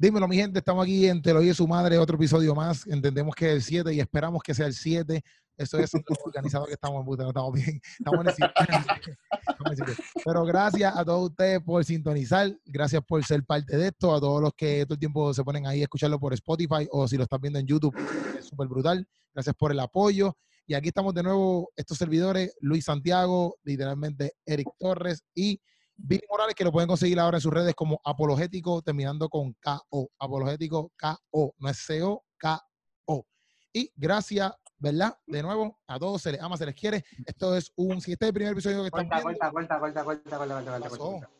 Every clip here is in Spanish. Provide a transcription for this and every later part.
Dímelo, mi gente, estamos aquí en Te lo oye su madre, otro episodio más. Entendemos que es el 7 y esperamos que sea el 7. Eso es organizado que estamos, puta, no estamos bien. Estamos en el sitio. Estamos en el sitio. Pero gracias a todos ustedes por sintonizar, gracias por ser parte de esto, a todos los que todo el tiempo se ponen ahí a escucharlo por Spotify o si lo están viendo en YouTube, es súper brutal. Gracias por el apoyo. Y aquí estamos de nuevo, estos servidores, Luis Santiago, literalmente Eric Torres y Billy Morales, que lo pueden conseguir ahora en sus redes como Apologético, terminando con KO. Apologético KO, no es CO, KO. Y gracias, ¿verdad? De nuevo, a todos se les ama, se les quiere. Esto es un, si este es el primer episodio que están Corta, viendo, corta, corta, corta, corta, corta, corta, corta, pasó? corta.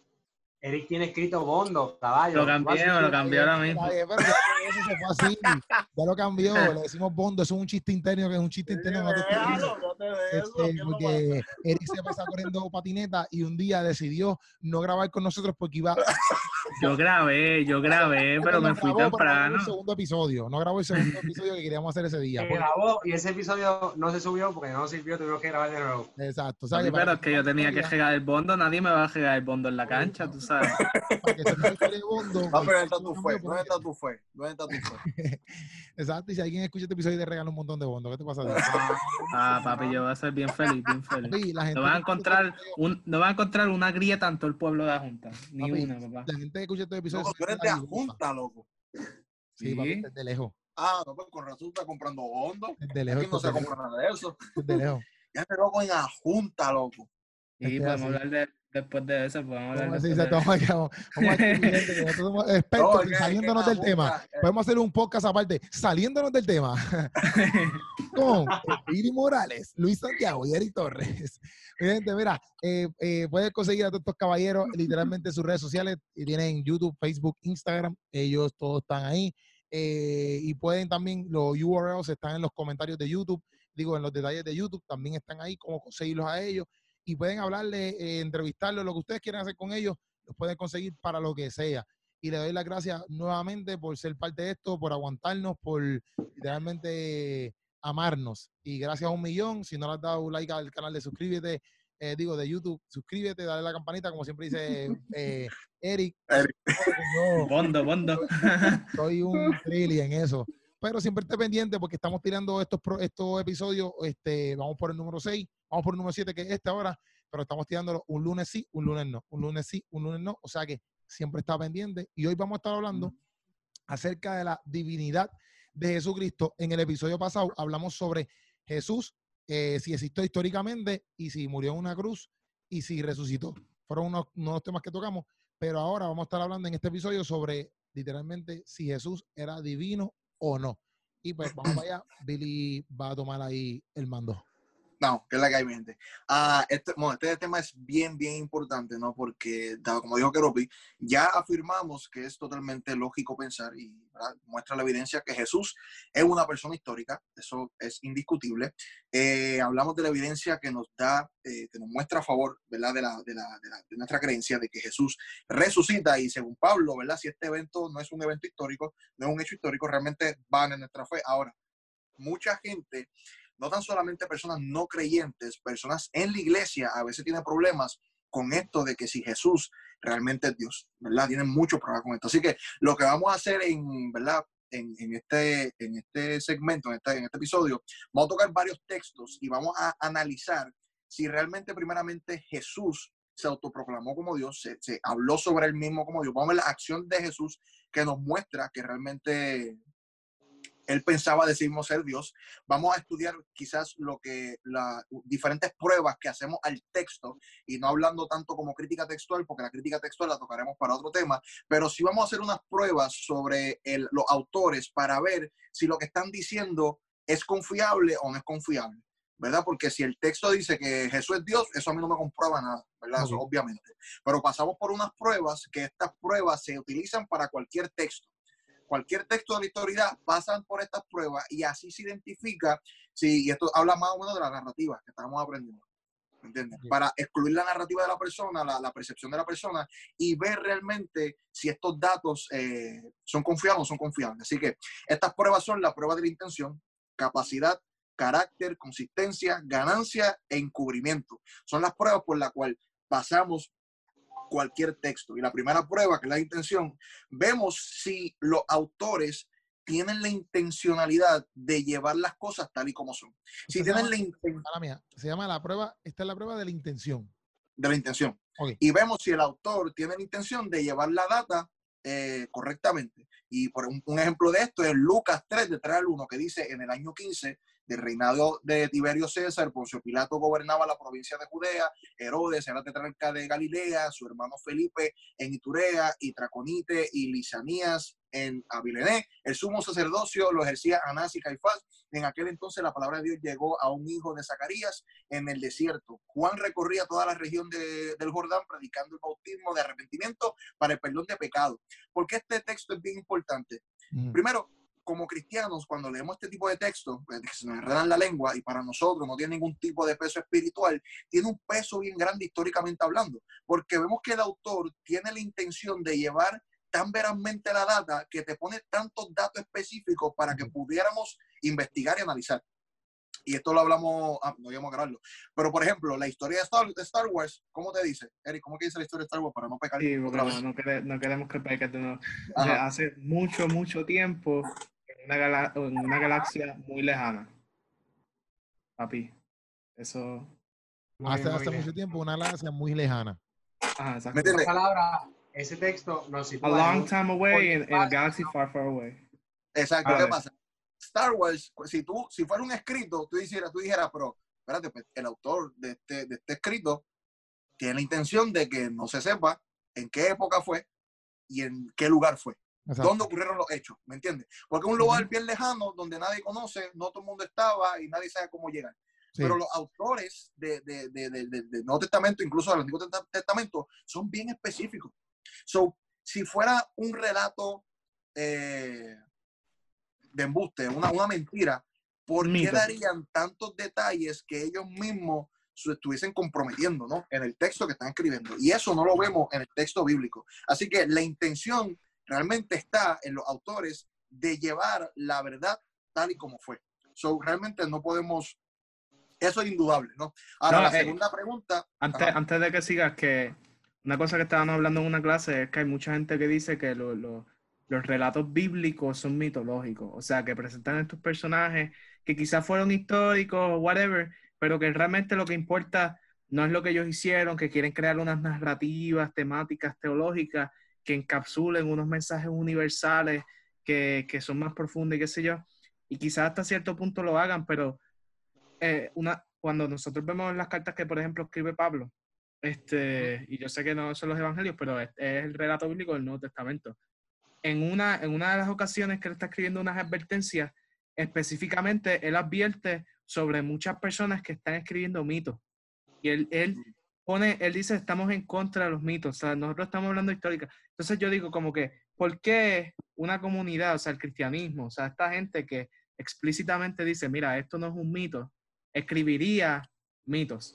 Eric tiene escrito Bondo, caballo. Lo cambié, lo cambié ahora mismo. Pero eso se fue así, ya lo cambió, le decimos Bondo, eso es un chiste interno, que es un chiste interno. no te Este, ¿quién lo va a porque Eric se pasa corriendo patineta y un día decidió no grabar con nosotros porque iba Yo grabé, yo grabé, pero me fui temprano. el segundo episodio, no grabó el segundo episodio que queríamos hacer ese día. Se porque- grabó y ese episodio no se subió porque no sirvió, tuvimos que grabar de nuevo. exacto, ¿sabes? pero es que yo tenía que regar el bondo, nadie me va a regar el bondo en la cancha, tú sabes. para que se me historia de Bondo, No, pero el- ¿dónde está tu fe? ¿Dónde está tu fe? ¿Dónde está tu fe? Exacto, y si alguien escucha este episodio te regala un montón de Bondo, ¿qué te pasa? a ti? Ah, papi, yo voy a ser bien feliz, bien feliz. Papi, la gente No vas a encontrar, este un, no vas a encontrar una grieta en todo el pueblo de la Junta. Ni Papi, una, papá. La gente que escucha este episodio Loco, tú eres de siente la Junta, loco. Sí, papi, desde lejos, Ah, no, pues con razón está comprando hondo. desde lejos, Aquí no se desde compra nada de eso. lejos, desde lejos. Ya te loco en Junta, loco. Y Este podemos hablar de, después de eso, podemos hablar Vamos a después decir, de vamos a vamos a nosotros somos expertos que- saliéndonos del tema. Podemos hacer un podcast aparte, saliéndonos del tema, con Piri Morales, Luis Santiago y Eric Torres. Gente, mira, eh, eh, puedes conseguir a todos estos caballeros literalmente en sus redes sociales. Tienen YouTube, Facebook, Instagram. Ellos todos están ahí. Eh, y pueden también, los URLs están en los comentarios de YouTube. Digo, en los detalles de YouTube también están ahí, cómo conseguirlos a ellos. Y pueden hablarle, eh, entrevistarlos, lo que ustedes quieran hacer con ellos, los pueden conseguir para lo que sea. Y le doy las gracias nuevamente por ser parte de esto, por aguantarnos, por literalmente amarnos. Y gracias a un millón. Si no le has dado un like al canal de suscríbete, eh, digo de YouTube, suscríbete, dale a la campanita, como siempre dice eh, Eric. Eric. Yo Bondo, bondo. soy un trilly en eso. Pero siempre esté pendiente porque estamos tirando estos, pro- estos episodios. Este, vamos por el número 6, vamos por el número 7, que es este ahora, pero estamos tirándolo un lunes sí, un lunes no. Un lunes sí, un lunes no. O sea que siempre está pendiente. Y hoy vamos a estar hablando acerca de la divinidad de Jesucristo. En el episodio pasado hablamos sobre Jesús, eh, si existió históricamente y si murió en una cruz y si resucitó. Fueron unos, unos temas que tocamos, pero ahora vamos a estar hablando en este episodio sobre literalmente si Jesús era divino o no. Y pues vamos para allá. Billy va a tomar ahí el mando. No, que es la que hay, mi gente. Ah, este, bueno, este tema es bien, bien importante, ¿no? Porque, como dijo Keropi, ya afirmamos que es totalmente lógico pensar y ¿verdad? muestra la evidencia que Jesús es una persona histórica, eso es indiscutible. Eh, hablamos de la evidencia que nos da, eh, que nos muestra a favor, ¿verdad? De, la, de, la, de, la, de nuestra creencia de que Jesús resucita y según Pablo, ¿verdad? Si este evento no es un evento histórico, no es un hecho histórico, realmente van en nuestra fe. Ahora, mucha gente no tan solamente personas no creyentes, personas en la iglesia a veces tienen problemas con esto de que si Jesús realmente es Dios, ¿verdad? Tienen mucho problema con esto. Así que lo que vamos a hacer en, ¿verdad? En este, en este segmento, en este, en este episodio, vamos a tocar varios textos y vamos a analizar si realmente primeramente Jesús se autoproclamó como Dios, se, se habló sobre él mismo como Dios. Vamos a ver la acción de Jesús que nos muestra que realmente él pensaba de sí mismo ser Dios. Vamos a estudiar quizás lo que las diferentes pruebas que hacemos al texto y no hablando tanto como crítica textual, porque la crítica textual la tocaremos para otro tema, pero sí vamos a hacer unas pruebas sobre el- los autores para ver si lo que están diciendo es confiable o no es confiable. ¿Verdad? Porque si el texto dice que Jesús es Dios, eso a mí no me comprueba nada, ¿verdad? Eso obviamente. Pero pasamos por unas pruebas que estas pruebas se utilizan para cualquier texto cualquier texto de la historia pasan por estas pruebas y así se identifica, si, y esto habla más o menos de la narrativa que estamos aprendiendo, ¿me entiendes? Para excluir la narrativa de la persona, la, la percepción de la persona y ver realmente si estos datos eh, son confiables o no son confiables. Así que estas pruebas son la prueba de la intención, capacidad, carácter, consistencia, ganancia e encubrimiento. Son las pruebas por las cuales pasamos cualquier texto. Y la primera prueba, que es la intención, vemos si los autores tienen la intencionalidad de llevar las cosas tal y como son. Si tienen llama- la intención se llama la prueba, esta es la prueba de la intención. de la intención. Y vemos si el autor tiene la intención de llevar la data eh, correctamente. Y por un, un ejemplo de esto es Lucas 3, de 3 al 1, que dice, en el año 15 del reinado de Tiberio César, Poncio Pilato gobernaba la provincia de Judea, Herodes era tetrarca de Galilea, su hermano Felipe en Iturea, y Traconite y Lisanías en Abilené. El sumo sacerdocio lo ejercía Anás y Caifás. En aquel entonces la palabra de Dios llegó a un hijo de Zacarías en el desierto. Juan recorría toda la región de- del Jordán predicando el bautismo de arrepentimiento para el perdón de pecado. ¿Por qué este texto es bien importante? Ujú. Primero, como cristianos, cuando leemos este tipo de textos, pues, que se nos enredan la lengua y para nosotros no tiene ningún tipo de peso espiritual, tiene un peso bien grande históricamente hablando, porque vemos que el autor tiene la intención de llevar tan verazmente la data que te pone tantos datos específicos para que pudiéramos investigar y analizar. Y esto lo hablamos, ah, no íbamos a grabarlo. Pero, por ejemplo, la historia de Star, de Star Wars, ¿cómo te dice? Eric, ¿cómo que dice la historia de Star Wars para no pecar Sí, otra no, vez? no quere- no queremos que peques de nuevo. Hace mucho, mucho tiempo una, gala- una galaxia muy lejana. Papi, eso. Muy Hace, muy hace mucho tiempo, una galaxia muy lejana. Ajá, exacto. ¿Me entiendes? Esa palabra, ese texto nos A sitúa en long time away in, in a galaxy far, far away. Exacto, A ¿qué ver. pasa? Star Wars, si tú, si fuera un escrito, tú dijeras, tú dijeras, pero espérate, pues, el autor de este, de este escrito tiene la intención de que no se sepa en qué época fue y en qué lugar fue, Exacto. dónde ocurrieron los hechos, ¿me entiendes? Porque es un lugar bien lejano donde nadie conoce, no todo el mundo estaba y nadie sabe cómo llegar. Sí. Pero los autores de, de, de, de- del Nuevo Testamento, incluso del Antiguo Testa- Testamento, son bien específicos. So, si fuera un relato eh, de embuste, una, una mentira, ¿por qué Mito. darían tantos detalles que ellos mismos se estuviesen comprometiendo ¿no? en el texto que están escribiendo? Y eso no lo vemos en el texto bíblico. Así que la intención realmente está en los autores de llevar la verdad tal y como fue. So, realmente no podemos, eso es indudable, ¿no? Ahora, No, la eh, segunda pregunta, Antes, antes de que sigas, que una cosa que estábamos hablando en una clase es que hay mucha gente que dice que lo- lo- los relatos bíblicos son mitológicos, o sea, que presentan estos personajes que quizás fueron históricos o whatever, pero que realmente lo que importa no es lo que ellos hicieron, que quieren crear unas narrativas, temáticas teológicas que encapsulen unos mensajes universales que, que son más profundos y qué sé yo, y quizás hasta cierto punto lo hagan, pero eh, una, cuando nosotros vemos las cartas que, por ejemplo, escribe Pablo, este, y yo sé que no son los evangelios, pero es, es el relato bíblico del Nuevo Testamento. En una, en una de las ocasiones que él está escribiendo unas advertencias, específicamente él advierte sobre muchas personas que están escribiendo mitos. Y él, él pone, él dice, estamos en contra de los mitos, o sea, nosotros estamos hablando histórica. Entonces yo digo como que, ¿por qué una comunidad, o sea, el cristianismo, o sea, esta gente que explícitamente dice, mira, esto no es un mito, escribiría mitos?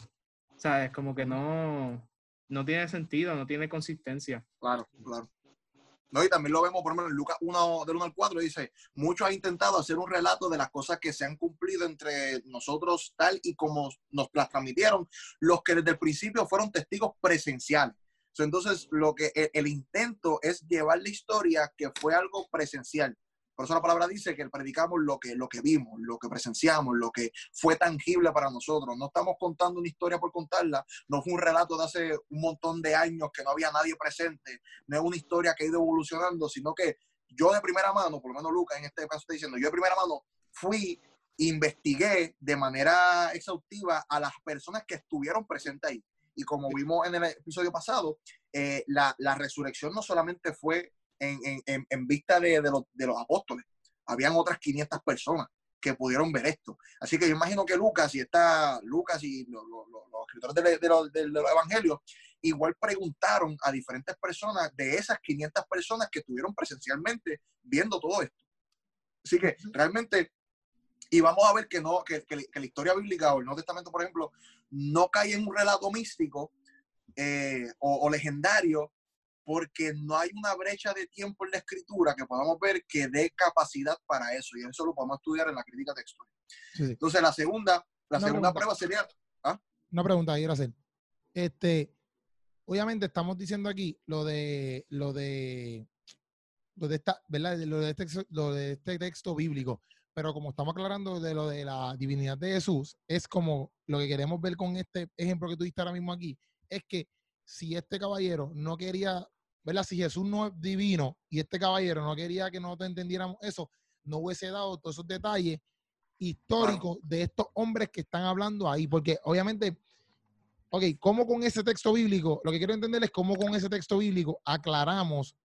O sea, es como que no, no tiene sentido, no tiene consistencia. Claro, claro. No, y también lo vemos, por ejemplo, en Lucas 1, del 1 al 4, dice, muchos han intentado hacer un relato de las cosas que se han cumplido entre nosotros tal y como nos las transmitieron, los que desde el principio fueron testigos presenciales. So, Entonces, lo que el, el intento es llevar la historia que fue algo presencial. Por eso la palabra dice que predicamos lo que, lo que vimos, lo que presenciamos, lo que fue tangible para nosotros. No estamos contando una historia por contarla, no fue un relato de hace un montón de años que no había nadie presente, no es una historia que ha ido evolucionando, sino que yo de primera mano, por lo menos Lucas en este caso está diciendo, yo de primera mano fui, investigué de manera exhaustiva a las personas que estuvieron presentes ahí. Y como vimos en el episodio pasado, eh, la, la resurrección no solamente fue en, en- en- vista de, de los, los apóstoles, habían otras 500 personas que pudieron ver esto. Así que yo imagino que Lucas y está Lucas y lo- lo- lo- los escritores de los, de los evangelios igual preguntaron a diferentes personas de esas 500 personas que estuvieron presencialmente viendo todo esto. Así que realmente, y vamos a ver que no, que, que- que la historia bíblica o el Nuevo Testamento, por ejemplo, no cae en un relato místico eh, o, o legendario, porque no hay una brecha de tiempo en la escritura que podamos ver que dé capacidad para eso, y eso lo podemos estudiar en la crítica textual. Sí, sí. Entonces, la segunda, la Una segunda pregunta. prueba sería, Una pregunta quiero hacer. Este, obviamente estamos diciendo aquí lo de lo de lo de esta, ¿verdad? Lo de este, lo de este texto bíblico. Pero como estamos aclarando de lo de la divinidad de Jesús, es como lo que queremos ver con este ejemplo que tú diste ahora mismo aquí, es que si este caballero no quería, ¿verdad? Si Jesús no es divino y este caballero no quería que nosotros entendiéramos eso, no hubiese dado todos esos detalles históricos de estos hombres que están hablando ahí, porque obviamente, ok, ¿cómo con ese texto bíblico? Lo que quiero entender es cómo con ese texto bíblico aclaramos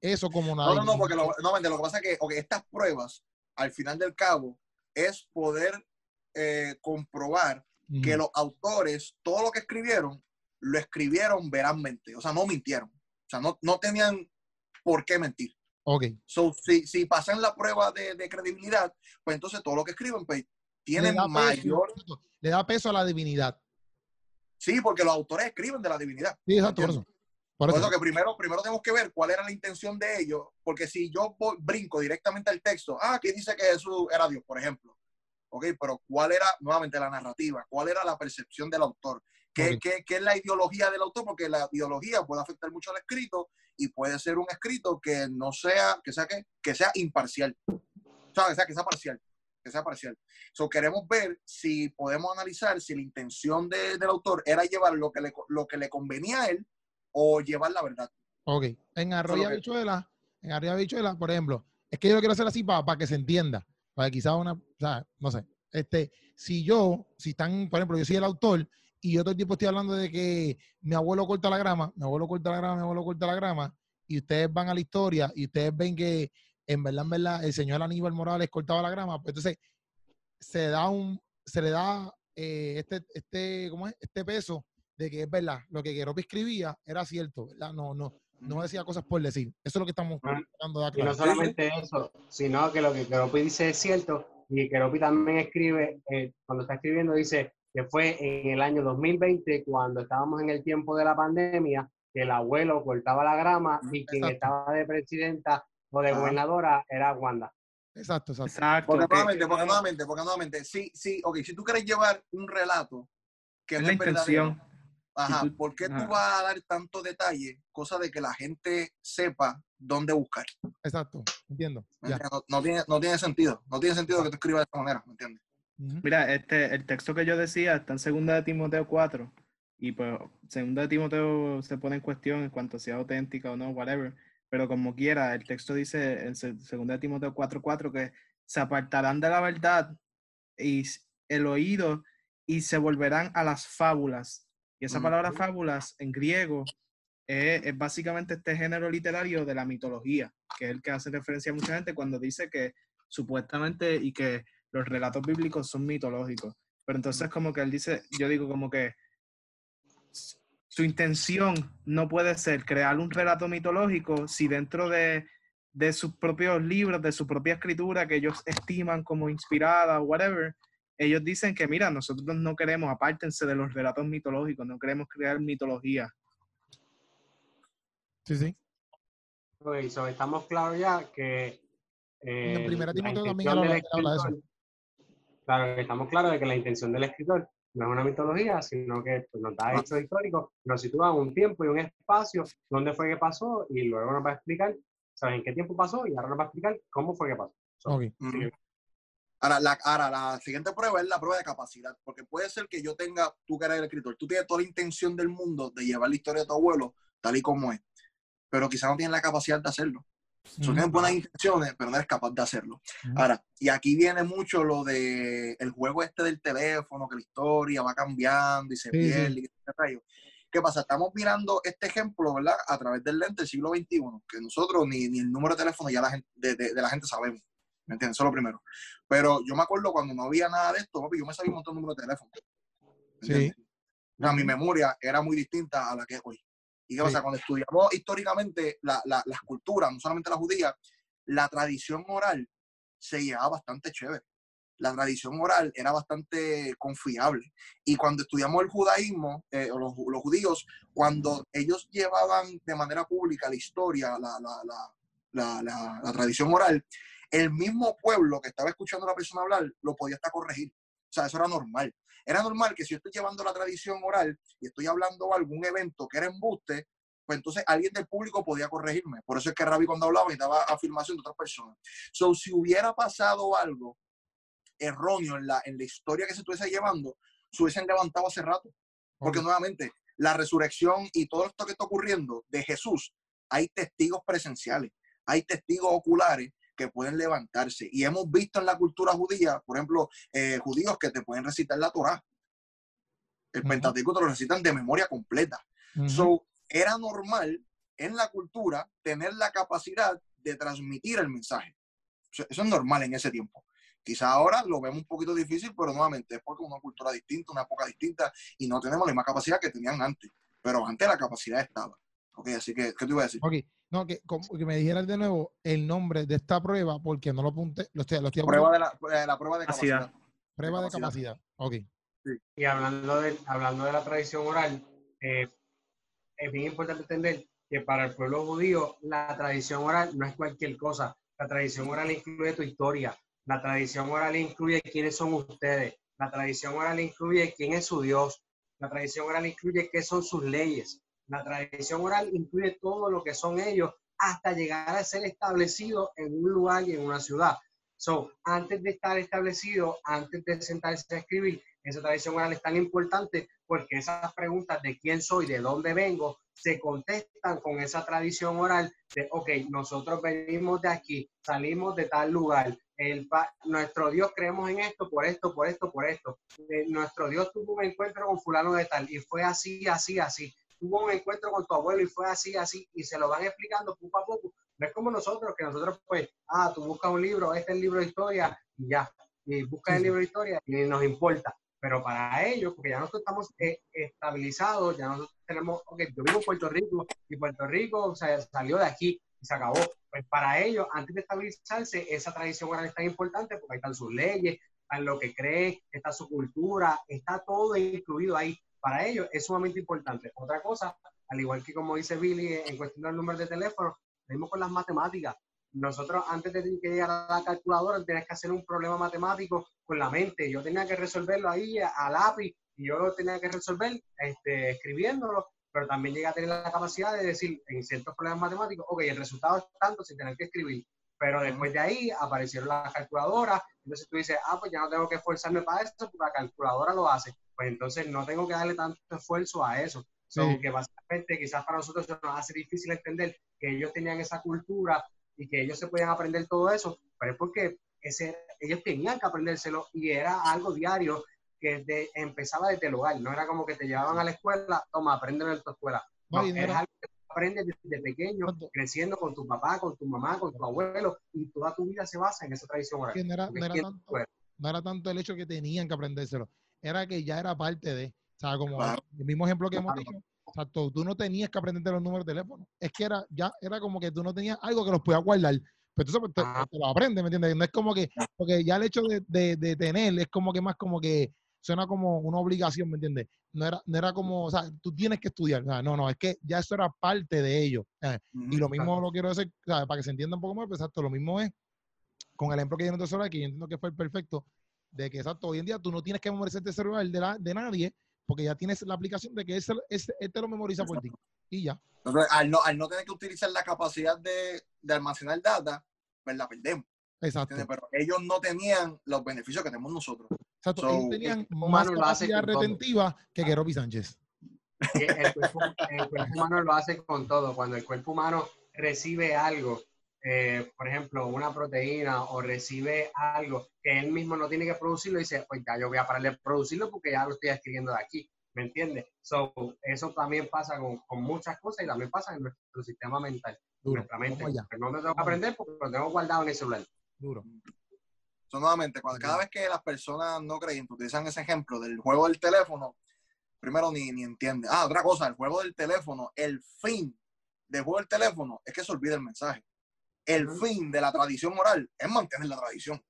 eso como una... No, no, no, porque lo, no, lo que pasa es que okay, estas pruebas, al final del cabo, es poder eh, comprobar que los autores, todo lo que escribieron, lo escribieron veramente, o sea, no mintieron, o sea, no, no tenían por qué mentir. Ok. So, si, si pasan la prueba de, de, credibilidad, pues entonces todo lo que escriben, pues, tienen mayor... le da peso a la divinidad. Sí, porque los autores escriben de la divinidad. Sí, exacto, por eso. Por eso. que primero, primero tenemos que ver cuál era la intención de ellos, porque si yo brinco directamente al texto, ah, aquí dice que Jesús era Dios, por ejemplo. Ok, pero ¿cuál era nuevamente la narrativa? ¿Cuál era la percepción del autor? ¿Qué, qué, qué es la ideología del autor? Porque la ideología puede afectar mucho al escrito y puede ser un escrito que no sea, que sea, que, que sea imparcial. O sea, que sea, parcial. Que sea parcial. So, queremos ver si podemos analizar si la intención de, del autor era llevar lo que, le, lo que le convenía a él o llevar la verdad. Ok. En Arroyo Bichuela, en Arroyo Bichuela, por ejemplo, es que yo lo quiero hacer así para, para que se entienda. Para que quizás una, o sea, no sé. Este, si yo, si están, por ejemplo, yo soy el autor y yo todo el tiempo estoy hablando de que mi abuelo corta la grama, mi abuelo corta la grama, mi abuelo corta la grama, y ustedes van a la historia y ustedes ven que en verdad, en verdad, el señor Aníbal Morales cortaba la grama, pues entonces se da un, se le da eh, este, este, ¿cómo es? Este peso de que es verdad, lo que Keropi escribía era cierto, ¿verdad? No, no, no decía cosas por decir. Eso es lo que estamos ah, tratando de aclarar. Y no solamente eso, sino que lo que Keropi dice es cierto, y Keropi también escribe, eh, cuando está escribiendo, dice, que fue en el año 2020, cuando estábamos en el tiempo de la pandemia, que el abuelo cortaba la grama y quien estaba de presidenta o de gobernadora era Wanda. Exacto, exacto. exacto porque, nuevamente, porque nuevamente, porque nuevamente, sí, sí, ok, si tú quieres llevar un relato que es la intención. Ajá, ¿por qué tú vas a dar tanto detalle? Cosa de que la gente sepa dónde buscar. Exacto, entiendo. No, no, tiene, no tiene sentido, no tiene sentido que tú escribas de esta manera, ¿me entiendes? Mira, este, el texto que yo decía está en 2 de Timoteo 4 y pues 2 de Timoteo se pone en cuestión en cuanto sea auténtica o no, whatever, pero como quiera, el texto dice en 2 de Timoteo 4.4 que se apartarán de la verdad y el oído y se volverán a las fábulas. Y esa palabra fábulas en griego es, es, básicamente este género literario de la mitología, que es el que hace referencia a mucha gente cuando dice que supuestamente y que los relatos bíblicos son mitológicos. Pero entonces como que él dice, yo digo como que su intención no puede ser crear un relato mitológico si dentro de, de sus propios libros, de su propia escritura que ellos estiman como inspirada o whatever, ellos dicen que, mira, nosotros no queremos, apártense de los relatos mitológicos, no queremos crear mitología. Sí, sí. estamos claros ya que... Eh, en primera Timoteo también habla de eso. Claro, estamos claros de que la intención del escritor no es una mitología, sino que pues, nos da ah. hechos históricos, nos sitúa un tiempo y un espacio, dónde fue que pasó, y luego nos va a explicar, ¿saben en qué tiempo pasó? Y ahora nos va a explicar cómo fue que pasó. Ahora la, ahora, la siguiente prueba es la prueba de capacidad, porque puede ser que yo tenga, tú que eres el escritor, tú tienes toda la intención del mundo de llevar la historia de tu abuelo tal y como es, pero quizás no tienes la capacidad de hacerlo. Son buenas intenciones, pero no eres capaz de hacerlo. Ahora, y aquí viene mucho lo de el juego este del teléfono, que la historia va cambiando y se pierde. Y ¿Qué pasa? Estamos mirando este ejemplo, ¿verdad? A través del lente del siglo XXI, que nosotros ni, ni el número de teléfono ya la gente, de, de, la gente sabemos. ¿Me entiendes? Eso es lo primero. Pero yo me acuerdo cuando no había nada de esto, yo me sabía un montón de números de teléfono. Sí. O sea, mi memoria era muy distinta a la que es hoy. Y qué pasa, cuando estudiamos históricamente la, la, las culturas, no solamente la judía, la tradición oral se llevaba bastante chévere. La tradición oral era bastante confiable. Y cuando estudiamos el judaísmo, eh, los, los, judíos, cuando ellos llevaban de manera pública la historia, la, la, la, tradición oral, el mismo pueblo que estaba escuchando a la persona hablar lo podía hasta corregir. O sea, eso era normal. Era normal que si yo estoy llevando la tradición oral y estoy hablando algún evento que era embuste, pues entonces alguien del público podía corregirme. Por eso es que Rabi cuando hablaba y daba afirmación de otras personas. So, si hubiera pasado algo erróneo en la, en la historia que se estuviese llevando, se hubiesen levantado hace rato. Porque nuevamente, la resurrección y todo esto que está ocurriendo de Jesús, hay testigos presenciales, hay testigos oculares que pueden levantarse. Y hemos visto en la cultura judía, por ejemplo, eh, judíos que te pueden recitar la Torá. El Pentateuco te lo recitan de memoria completa. So, era normal en la cultura tener la capacidad de transmitir el mensaje. Eso es normal en ese tiempo. Quizá ahora lo vemos un poquito difícil, pero nuevamente es porque una cultura distinta, una época distinta y no tenemos la misma capacidad que tenían antes. Pero antes la capacidad estaba. Ok, así que, ¿qué te iba a decir? Ok, no, que, que me dijeras de nuevo el nombre de esta prueba, porque no lo apunté. Lo estoy, lo estoy prueba de la, la, prueba de capacidad. Prueba de capacidad, ok. Y hablando de, hablando de la tradición oral, eh, es bien importante entender que para el pueblo judío la tradición oral no es cualquier cosa. La tradición oral incluye tu historia. La tradición oral incluye quiénes son ustedes. La tradición oral incluye quién es su Dios. La tradición oral incluye qué son sus leyes. La tradición oral incluye todo lo que son ellos hasta llegar a ser establecido en un lugar y en una ciudad. So, antes de estar establecido, antes de sentarse a escribir, esa tradición oral es tan importante porque esas preguntas de quién soy, de dónde vengo, se contestan con esa tradición oral de, ok, nosotros venimos de aquí, salimos de tal lugar, el, nuestro Dios creemos en esto, por esto, por esto, por esto. Eh, nuestro Dios tuvo un encuentro con fulano de tal y fue así, así, así tuvo un encuentro con tu abuelo y fue así, así, y se lo van explicando poco a poco. No es como nosotros, que nosotros pues, ah, tú buscas un libro, este es el libro de historia, y ya, y buscas el libro de historia y nos importa. Pero para ellos, porque ya nosotros estamos eh, estabilizados, ya nosotros tenemos, ok, yo vivo en Puerto Rico y Puerto Rico o sea, salió de aquí y se acabó. Pues para ellos, antes de estabilizarse, esa tradición oral es tan importante porque ahí están sus leyes, están lo que creen, está su cultura, está todo incluido ahí para ellos es sumamente importante. Otra cosa, al igual que como dice Billy en cuestión del número de teléfono, mismo con las matemáticas. Nosotros antes de que llegar a la calculadora tenías que hacer un problema matemático con la mente. Yo tenía que resolverlo ahí a, lápiz y yo lo tenía que resolver este, escribiéndolo, pero también llegué a tener la capacidad de decir en ciertos problemas matemáticos, ok, el resultado es tanto sin tener que escribir. Pero después de ahí aparecieron las calculadoras, entonces tú dices, ah, pues ya no tengo que esforzarme para eso porque la calculadora lo hace pues entonces no tengo que darle tanto esfuerzo a eso. que básicamente quizás para nosotros nos hace difícil entender que ellos tenían esa cultura y que ellos se podían aprender todo eso, pero es porque ese, ellos tenían que aprendérselo y era algo diario que empezaba desde el hogar, no era como que te llevaban a la escuela, toma, apréndelo en tu escuela. No, es algo que aprendes desde pequeño, creciendo con tu papá, con tu mamá, con tu abuelo, y toda tu vida se basa en esa tradición oral. No era, no era tanto el hecho que tenían que aprendérselo, era que ya era parte de, o sea, como el mismo ejemplo que hemos dicho, o sea, tú, no tenías que aprenderte los números de teléfono, es que era, ya era como que tú no tenías algo que los podías guardar, pero entonces pues, te, lo aprendes, ¿me entiendes? No es como que, porque ya el hecho de, de, tener es como que más como que suena como una obligación, ¿me entiendes? No era, no era como, o sea, tú tienes que estudiar, no, no, es que ya eso era parte de ello. y lo mismo lo quiero decir, para que se entienda un poco más, pues, exacto, lo mismo es con el ejemplo que yo no te que yo entiendo que fue el perfecto, de que exacto, hoy en día tú no tienes que memorizarte el celular de, la, de nadie, porque ya tienes la aplicación de que ese, ese, te lo memoriza por ti. Y ya. al, no, al no tener que utilizar la capacidad de, de almacenar data, pues la perdemos. Exacto. Pero ellos no tenían los beneficios que tenemos nosotros. Exacto. ellos tenían más capacidad retentiva que Keropi Sánchez. El cuerpo, el cuerpo humano lo hace con todo. Cuando el cuerpo humano recibe algo eh, por ejemplo, una proteína o recibe algo que él mismo no tiene que producirlo, y dice, pues ya yo voy a parar de producirlo porque ya lo estoy adquiriendo de aquí. ¿Me entiendes? So, eso también pasa con, con, muchas cosas y también pasa en nuestro sistema mental. Duro. Nuestra mente. No me tengo que aprender porque lo tengo guardado en el celular. Duro. So, nuevamente, cuando, cada vez que las personas no creen, utilizan ese ejemplo del juego del teléfono, primero ni, ni entienden. Ah, otra cosa, el juego del teléfono, el fin del juego del teléfono es que se olvide el mensaje el fin de la tradición oral es mantener la tradición.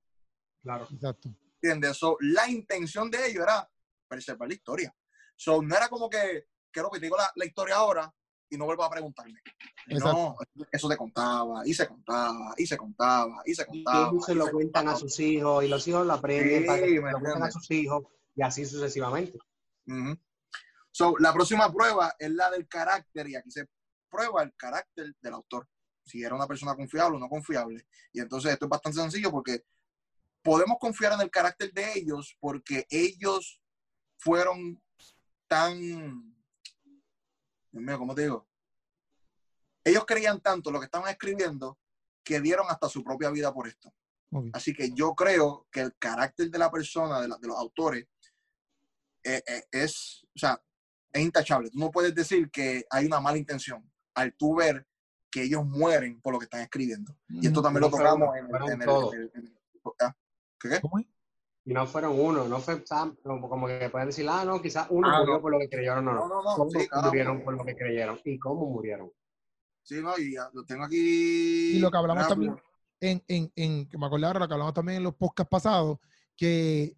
Claro. Exacto. ¿Entiendes? la intención de ellos era preservar la historia. So, no era como que, quiero que te digo la, historia ahora, y no vuelvas a preguntarme. No, eso te contaba, y se contaba, y se contaba, y se contaba. Y se lo cuentan a sus hijos, y los hijos lo aprenden, para que lo cuentan a sus hijos, y así sucesivamente. so, la próxima prueba es la del carácter, y aquí se prueba el carácter del autor. Si era una persona confiable o no confiable. Y entonces esto es bastante sencillo porque podemos confiar en el carácter de ellos porque ellos fueron tan, Dios mío, ¿cómo te digo? Ellos creían tanto lo que estaban escribiendo que dieron hasta su propia vida por esto. Así que yo creo que el carácter de la persona, de, los autores, eh, eh, es, o sea, es intachable. Tú no puedes decir que hay una mala intención al tú ver que ellos mueren por lo que están escribiendo. Y esto también lo tocamos en, el, ¿Qué? Y no fueron uno, no fue como, que pueden decir, ah, no, quizás uno ah, murió por lo que creyeron, no, no, no, no ¿Cómo murieron por lo que creyeron y cómo murieron? Sí, no, y lo tengo aquí. Y lo que hablamos también, en, en, en, que me acuerdo ahora, lo que hablamos también en los podcasts pasados, que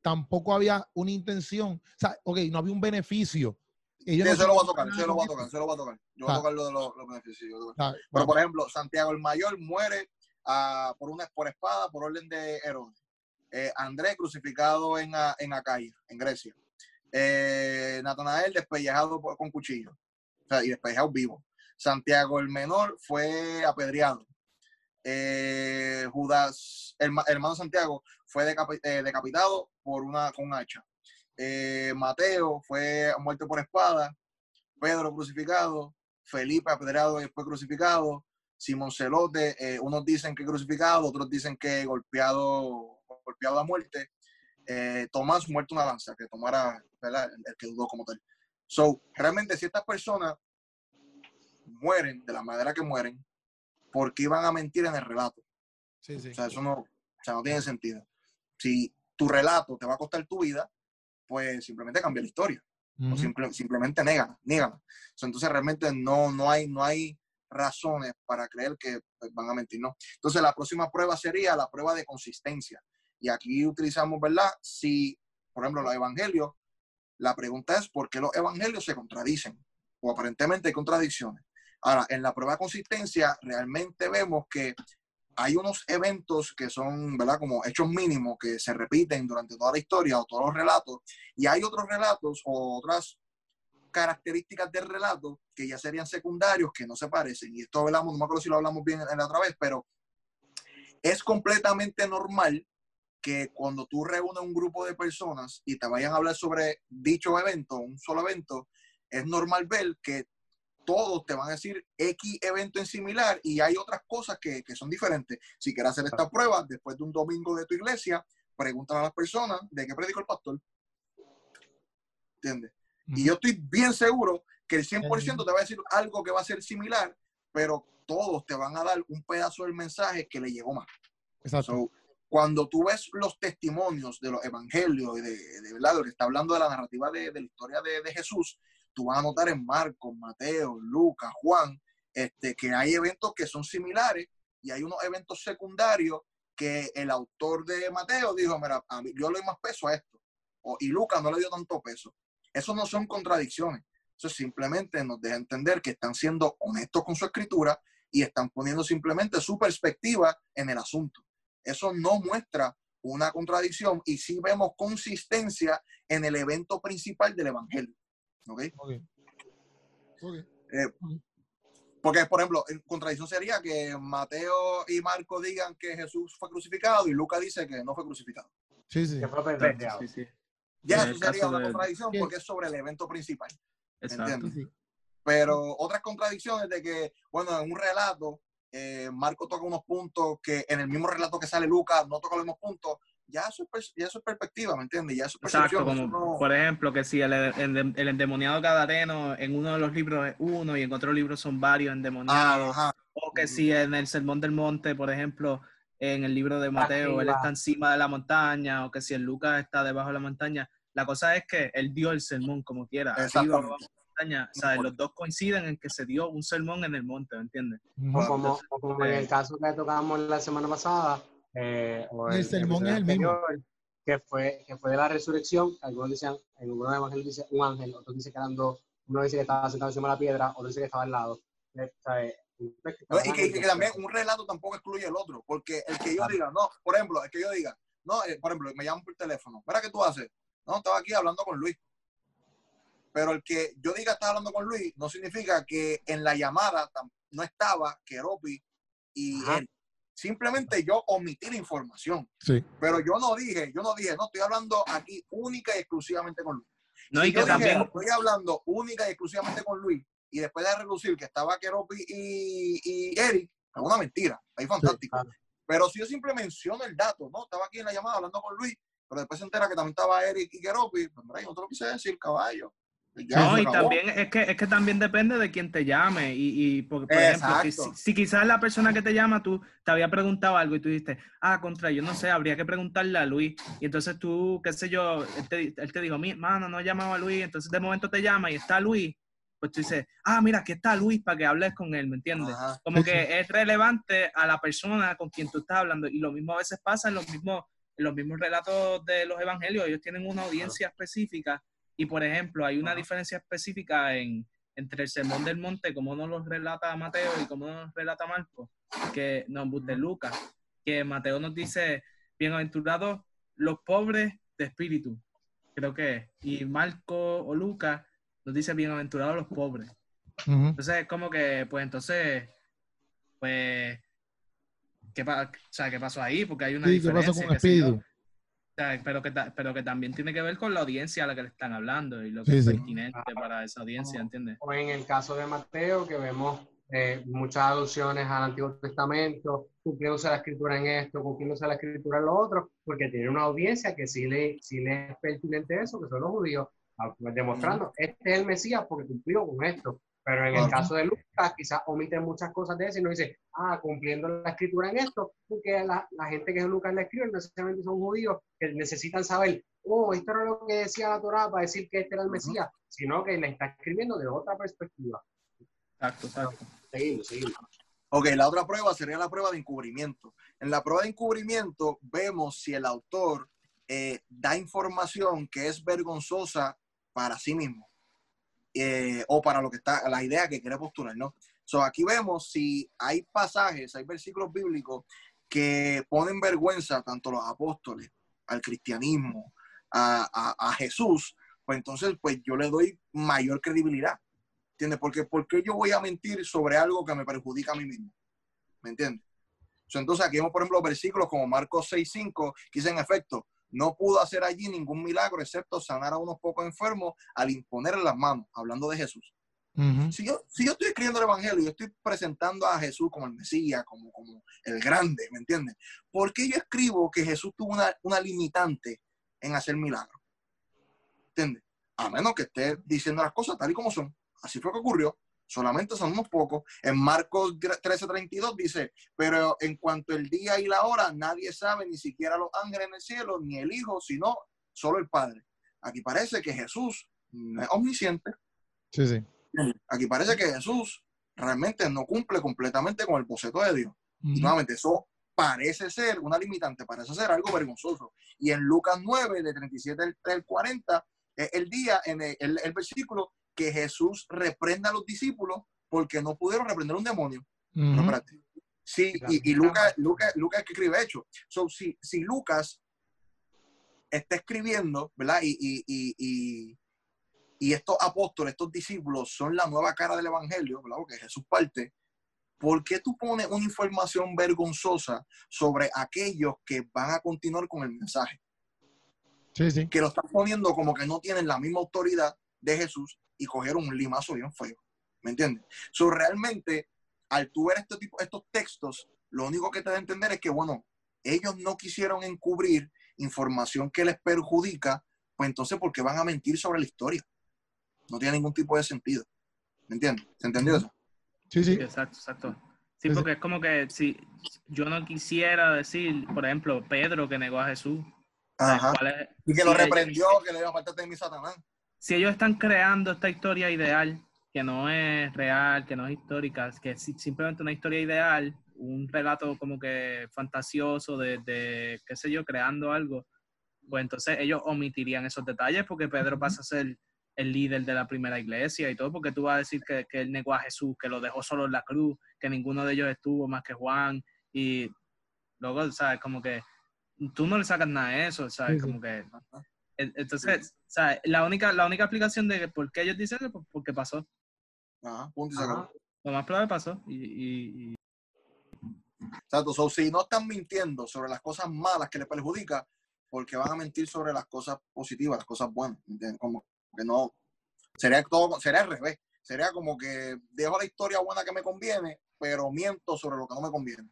tampoco había una intención, o sea, ok, no había un beneficio. Ellos sí, se lo va a tocar, se lo va a tocar, se lo va a tocar. Yo voy a tocar lo de los, beneficios. Pero, por ejemplo, Santiago el Mayor muere por, una, por espada por orden de Herodes. Eh, Andrés crucificado en, en Acaya, en Grecia. Eh, Natanael despellejado con cuchillo o sea, y despellejado vivo. Santiago el menor fue apedreado. Eh, Judas, el, hermano Santiago, fue decapitado por una, con un hacha. Mateo fue muerto por espada. Pedro crucificado. Felipe apedreado y después crucificado. Simón Celote, eh, unos dicen que crucificado, otros dicen que golpeado, golpeado a muerte. Eh, Tomás muerto una lanza, que tomara El, que dudó como tal. So, realmente si estas personas mueren de la manera que mueren, ¿por qué iban a mentir en el relato? Sí, sí. O sea, eso no, o sea, no tiene sentido. Si tu relato te va a costar tu vida, pues simplemente cambia la historia. O simplemente négala, négala. entonces realmente no, no, hay, no hay razones para creer que pues, van a mentir, ¿no? Entonces, la próxima prueba sería la prueba de consistencia. Y aquí utilizamos, ¿verdad? Si, por ejemplo, los evangelios, la pregunta es por qué los evangelios se contradicen o aparentemente hay contradicciones. Ahora, en la prueba de consistencia, realmente vemos que hay unos eventos que son, ¿verdad? Como hechos mínimos que se repiten durante toda la historia o todos los relatos, y hay otros relatos o otras características del relato que ya serían secundarios, que no se parecen. Y esto hablamos, no me acuerdo si lo hablamos bien en la otra vez, pero es completamente normal que cuando tú reúnes un grupo de personas y te vayan a hablar sobre dicho evento, un solo evento, es normal ver que todos te van a decir X evento en similar y hay otras cosas que, que son diferentes. Si quieres hacer esta prueba después de un domingo de tu iglesia, pregúntale a las personas de qué predicó el pastor. ¿Entiendes? Y yo estoy bien seguro que el 100% te va a decir algo que va a ser similar, pero todos te van a dar un pedazo del mensaje que le llegó más. Exacto. cuando tú ves los testimonios de los evangelios y de, de, verdad, lo que está hablando de la narrativa de, la historia de, de, Jesús, tú vas a notar en Marcos, Mateo, Lucas, Juan, este, que hay eventos que son similares y hay unos eventos secundarios que el autor de Mateo dijo, mira, yo le doy más peso a esto. O, y Lucas no le dio tanto peso. Eso no son contradicciones. Eso simplemente nos deja entender que están siendo honestos con su escritura y están poniendo simplemente su perspectiva en el asunto. Eso no muestra una contradicción y sí vemos consistencia en el evento principal del Evangelio. ¿Ok? Eh, porque, por ejemplo, en contradicción sería que Mateo y Marco digan que Jesús fue crucificado y Lucas dice que no fue crucificado. Sí, sí. sí, sí. Ya eso sería una contradicción porque es sobre el evento principal. Exacto. Pero otras contradicciones de que, bueno, en un relato, eh, Marco toca unos puntos que en el mismo relato que sale Lucas no toca los mismos puntos, ya eso es, ya eso es perspectiva, ¿me entiendes? Ya eso es Exacto, como, por ejemplo, que si el, el, endemoniado gadareno en uno de los libros es uno y en otro libro son varios endemoniados, o que si en el Sermón del Monte, por ejemplo, en el libro de Mateo, él está encima de la montaña, o que si en Lucas está debajo de la montaña, la cosa es que él dio el sermón como quiera. Montaña, los dos coinciden en que se dio un sermón en el monte, ¿me entiendes? como, en el caso que tocamos la semana pasada, eh, el, sermón es el mismo. Que fue, que fue de la resurrección, algunos dicen, en algunos evangelios dice un ángel, otros dicen que eran dos, uno dice que estaba sentado encima de la piedra, otro dice que estaba al lado. Eh, y que, también un relato tampoco excluye el otro, porque el que yo diga, no, por ejemplo, el que yo diga, no, eh, por ejemplo, me llaman por teléfono, mira qué tú haces, no, estaba aquí hablando con Luis. Pero el que yo diga estaba hablando con Luis no significa que en la llamada no estaba Keropi y él. Simplemente yo omití la información. Sí. Pero yo no dije, yo no dije, no, estoy hablando aquí única y exclusivamente con Luis. No, y que también... Estoy hablando única y exclusivamente con Luis y después de reducir que estaba Keropi y, y Eric, es una mentira. Ahí fantástico. Pero si yo siempre menciono el dato, ¿no? Estaba aquí en la llamada hablando con Luis, pero después se entera que también estaba Eric y Keropi, pues mira, yo no te lo quise decir, caballo. No, y también es que, es que también depende de quién te llame. Y, y porque, por ejemplo, si, quizás la persona que te llama, tú te había preguntado algo y tú dijiste, ah, contra, yo no sé, habría que preguntarle a Luis. Y entonces tú, qué sé yo, él te, él te dijo, mi mano, no llamaba a Luis. Entonces de momento te llama y está Luis pues tú dices, ah, mira, aquí está Luis para que hables con él, ¿me entiendes? Como que es relevante a la persona con quien tú estás hablando. Y lo mismo a veces pasa en los mismos, en los mismos relatos de los evangelios. Ellos tienen una audiencia específica y, por ejemplo, hay una diferencia específica en, entre el sermón del monte, como nos lo relata Mateo y como nos relata Marco, que no, de Lucas, que Mateo nos dice, bienaventurados los pobres de espíritu, creo que y Marco o Lucas nos dice bienaventurados los pobres. Entonces es como que, pues entonces, pues, ¿qué, o sea, ¿qué pasó ahí? Porque hay una diferencia. ¿qué pasó con espíritu? Pero, que, pero que también tiene que ver con la audiencia a la que le están hablando y lo que es pertinente para esa audiencia, ¿entiendes? O en el caso de Mateo, que vemos eh, muchas alusiones al Antiguo Testamento, cumpliéndose la escritura en esto, cumpliéndose la escritura en lo otro, porque tiene una audiencia que sí le, sí le es pertinente eso, que son los judíos, Ah, pues, demostrando, este es el Mesías porque cumplió con esto. Pero en el caso de Lucas, quizás omiten muchas cosas de eso y no dice, ah, cumpliendo la escritura en esto, porque la, la gente que Lucas le escribe necesariamente son judíos que necesitan saber, oh, esto era lo que decía la Torah para decir que este era el Mesías, sino que le está escribiendo de otra perspectiva. Exacto, exacto. Seguimos, seguimos. Ok, la otra prueba sería la prueba de encubrimiento. En la prueba de encubrimiento vemos si el autor eh, da información que es vergonzosa para sí mismo eh, o para lo que está, la idea que quiere postular, ¿no? So, aquí vemos si hay pasajes, hay versículos bíblicos que ponen vergüenza tanto a los apóstoles, al cristianismo, a, a, Jesús, pues entonces pues yo le doy mayor credibilidad. ¿Entiendes? Porque ¿por qué yo voy a mentir sobre algo que me perjudica a mí mismo? ¿Me entiendes? entonces aquí vemos, por ejemplo, versículos como Marcos 6.5, que dice en efecto, no pudo hacer allí ningún milagro excepto sanar a unos pocos enfermos al imponerle las manos, hablando de Jesús. si, yo, si yo estoy escribiendo el Evangelio y yo estoy presentando a Jesús como el Mesías, como, como el grande, ¿me entiendes? ¿Por qué yo escribo que Jesús tuvo una, una limitante en hacer milagros? ¿Entiendes? A menos que esté diciendo las cosas tal y como son. Así fue que ocurrió solamente son unos pocos. En Marcos 13:32 dice, pero en cuanto el día y la hora, nadie sabe, ni siquiera los ángeles en el cielo, ni el Hijo, sino solo el Padre. Aquí parece que Jesús no es omnisciente. Sí, sí. Aquí parece que Jesús realmente no cumple completamente con el boceto de Dios. Y nuevamente, eso parece ser una limitante, parece ser algo vergonzoso. Y en Lucas 9, de 37 al 40, el día, en el, el versículo que Jesús reprenda a los discípulos porque no pudieron reprender un demonio. Sí, y, Lucas, Lucas, Lucas que escribe hecho. So, si, si Lucas está escribiendo, ¿verdad? Y, y, y, estos apóstoles, estos discípulos son la nueva cara del Evangelio, ¿verdad? Porque Jesús parte. ¿Por qué tú pones una información vergonzosa sobre aquellos que van a continuar con el mensaje? Sí, sí. Que lo están poniendo como que no tienen la misma autoridad de Jesús y cogieron un limazo bien feo. ¿Me entiendes? So, realmente, al tú ver este tipo, estos textos, lo único que te da a entender es que, bueno, ellos no quisieron encubrir información que les perjudica, pues entonces, ¿por qué van a mentir sobre la historia? No tiene ningún tipo de sentido. ¿Me entiendes? ¿Se entendió eso? Sí, sí. Exacto, exacto. Sí, porque es como que si yo no quisiera decir, por ejemplo, Pedro que negó a Jesús. Ajá. y que lo reprendió, que le dio falta de mi Satanás si ellos están creando esta historia ideal, que no es real, que no es histórica, que es simplemente una historia ideal, un relato como que fantasioso de, qué sé yo, creando algo, pues entonces ellos omitirían esos detalles porque Pedro pasa a ser el líder de la primera iglesia y todo, porque tú vas a decir que, que él negó a Jesús, que lo dejó solo en la cruz, que ninguno de ellos estuvo más que Juan, y luego, ¿sabes? Como que tú no le sacas nada de eso, ¿sabes? Como que... Entonces, ¿sabes? La única, la única explicación de por qué ellos dicen eso, pues porque pasó. Ajá, punto y se acabó. Lo más probable pasó. Y, y, y... Exacto, so, si no están mintiendo sobre las cosas malas que les perjudica, porque van a mentir sobre las cosas positivas, las cosas buenas, ¿entiendes? Como que no, sería todo, sería al revés, sería como que dejo la historia buena que me conviene, pero miento sobre lo que no me conviene.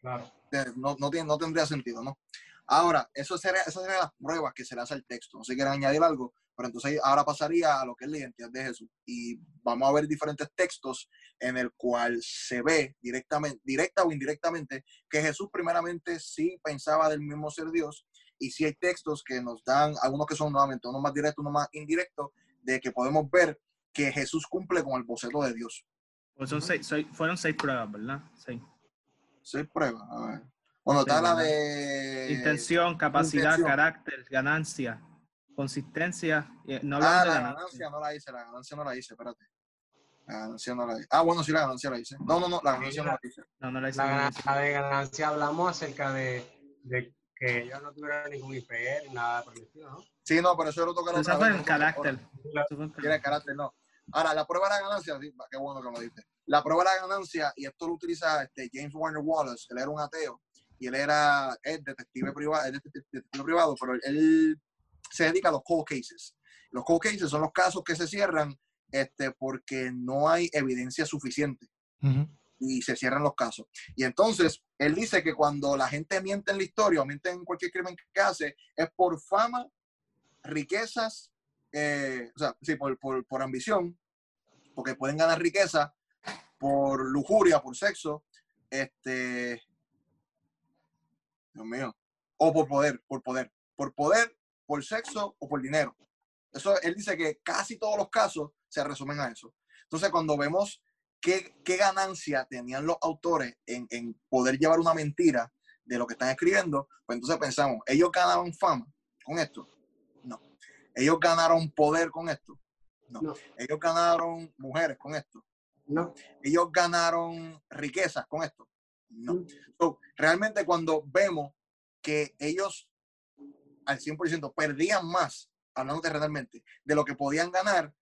Claro. No, no, tiene, no tendría sentido, ¿no? Ahora, eso sería, esas serían las pruebas que se le hace al texto. No sé si quieren añadir algo, pero entonces ahora pasaría a lo que es la identidad de Jesús. Y vamos a ver diferentes textos en el cual se ve directamente, directa o indirectamente, que Jesús primeramente sí pensaba del mismo ser Dios. Y sí hay textos que nos dan, algunos que son nuevamente, uno más directo, uno más indirecto, de que podemos ver que Jesús cumple con el boceto de Dios. Pues son seis, seis- fueron seis pruebas, ¿verdad? Seis. Seis pruebas. A ver. Bueno, Sí, está la de... Intención, capacidad, intención. carácter, ganancia, consistencia. eh, No Ah, la de ganancia ganancia. no la hice, la ganancia no la hice, espérate. La ganancia no la hice. Ah, bueno, sí, la ganancia la hice. No, no, no, la ganancia no la hice. No, no la hice. La ganancia de ganancia hablamos acerca de, de que ellos no tuvieron ningún IPR, nada por el estilo, ¿no? Sí, no, pero eso lo toca fue carácter. Eso fue en Tiene carácter. carácter, no. Ahora, la prueba de la ganancia, sí, qué bueno que lo diste. La prueba de la ganancia, y esto lo utiliza este, James Warner Wallace, él era un ateo, y él era es detective privado, es detective, privado, pero él, se dedica a los cold cases. Los cold cases son los casos que se cierran este, porque no hay evidencia suficiente. Y se cierran los casos. Y entonces, él dice que cuando la gente miente en la historia o miente en cualquier crimen que hace, es por fama, riquezas, eh, o sea, sí, por, por, por ambición, porque pueden ganar riqueza, por lujuria, por sexo, este, Dios mío, o por poder, por poder, por poder, por sexo o por dinero. Eso, él dice que casi todos los casos se resumen a eso. Entonces, cuando vemos qué, qué ganancia tenían los autores en, en poder llevar una mentira de lo que están escribiendo, pues entonces pensamos, ¿ellos ganaron fama con esto? No. ¿Ellos ganaron poder con esto? No. No. ¿Ellos ganaron mujeres con esto? No. ¿Ellos ganaron riquezas con esto? No. So, realmente cuando vemos que ellos al 100% perdían más, hablando terrenalmente, de lo que podían ganar,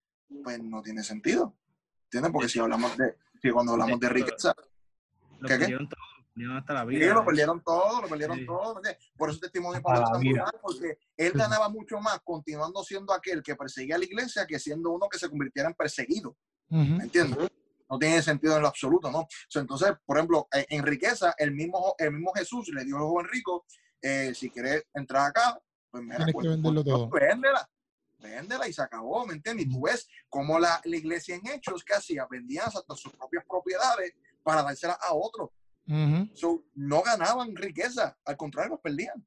pues no tiene sentido. ¿Entienden? Porque si hablamos de, si cuando hablamos de riqueza, Lo ¿Qué, qué? perdieron todo. Perdieron hasta la sí, vida. lo perdieron todo, lo perdieron Sí. todo. ¿entiendes? Por eso testimonio tan vida. brutal, porque él ganaba mucho más continuando siendo aquel que perseguía a la iglesia que siendo uno que se convirtiera en perseguido. Ujú. ¿Me entiendes? No tiene sentido en lo absoluto, ¿no? Entonces, por ejemplo, en, en riqueza, el mismo, el mismo Jesús le dijo al joven rico, eh, si quieres entrar acá, pues mira, Tienes pues, que venderlo pues, todo. véndela, véndela y se acabó, ¿me entiendes? Y tú ves cómo la, la iglesia en Hechos, que hacía? Vendían hasta sus propias propiedades para dárselas a otros. Ujú. So, no ganaban riqueza, al contrario, los perdían.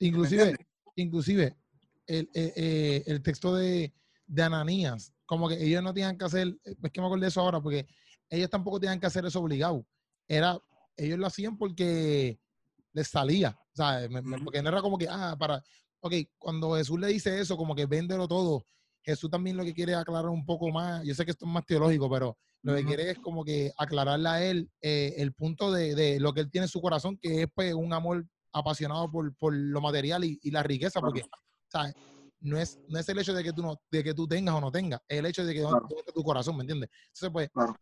Inclusive, inclusive el, eh, eh, el texto de, de Ananías, como que ellos no tenían que hacer, es que me acuerdo de eso ahora, porque ellos tampoco tenían que hacer eso obligado. Era, ellos lo hacían porque les salía, ¿sabes? Me-. Porque no era como que, ah, para, ok, cuando Jesús le dice eso, como que véndelo todo, Jesús también lo que quiere es aclarar un poco más, yo sé que esto es más teológico, pero lo que quiere es como que aclararle a él eh, el punto de, de lo que él tiene en su corazón, que es pues un amor apasionado por, por lo material y, y la riqueza, porque ¿sabes? No, es, no es el hecho de que tú no, de que tú tengas o no tengas, es el hecho de que Claro. tu corazón, ¿me entiendes? Entonces, pues, Claro.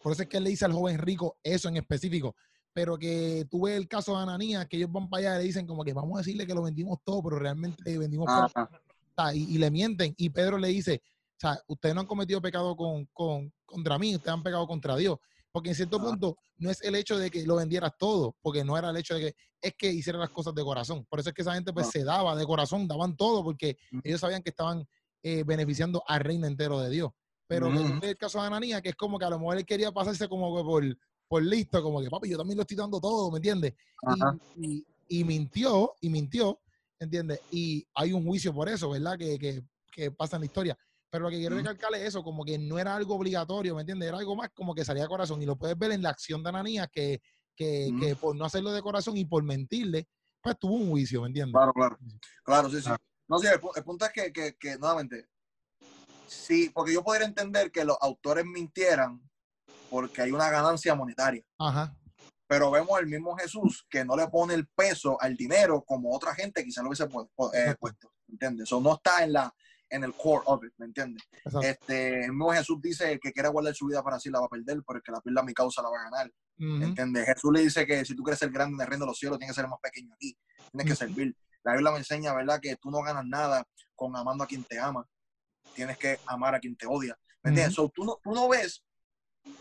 Por eso es que él le dice al joven rico eso en específico. Pero que tú ves el caso de Ananías, que ellos van para allá y le dicen como que vamos a decirle que lo vendimos todo, pero realmente vendimos por Ajá. sea, y, y le mienten. Y Pedro le dice, o sea, ustedes no han cometido pecado con, con- contra mí, ustedes han pecado contra Dios. Porque en cierto punto no es el hecho de que lo vendieras todo, porque no era el hecho de que es que hicieran las cosas de corazón. Por eso es que esa gente pues Ajá. se daba de corazón, daban todo, porque ellos sabían que estaban eh, beneficiando al reino entero de Dios. Pero el caso de Ananías, que es como que a lo mejor él quería pasarse como que por, por listo, como que papi, yo también lo estoy dando todo, ¿me entiendes? Y-. Y, y mintió, y mintió, ¿entiendes? Y hay un juicio por eso, ¿verdad? Que, que, que pasa en la historia. Pero lo que quiero Ujú. recalcar es eso, como que no era algo obligatorio, ¿me entiendes? Era algo más como que salía de corazón. Y lo puedes ver en la acción de Ananías, que, que, que por no hacerlo de corazón y por mentirle, pues tuvo un juicio, ¿me entiendes? Claro, claro. Claro, sí, sí. Ah. No, sí, el, pu- el punto es que, que, que, nuevamente, Sí, porque yo podría entender que los autores mintieran porque hay una ganancia monetaria. Ajá. Pero vemos el mismo Jesús que no le pone el peso al dinero como otra gente quizá lo hubiese eh, puesto. ¿Entiendes? Eso no está en la en el core of it, ¿me entiendes? Exacto. Este, el mismo Jesús dice que quiera guardar su vida para sí la va a perder, pero el que la pierda mi causa la va a ganar. Ujú. ¿Entiendes? Jesús le dice que si tú quieres ser grande en el reino de los cielos, tienes que ser más pequeño aquí. Tienes que servir. La Biblia me enseña, ¿verdad? Que tú no ganas nada con amando a quien te ama. Tienes que amar a quien te odia. ¿Me entiendes? So, tú, no, tú no ves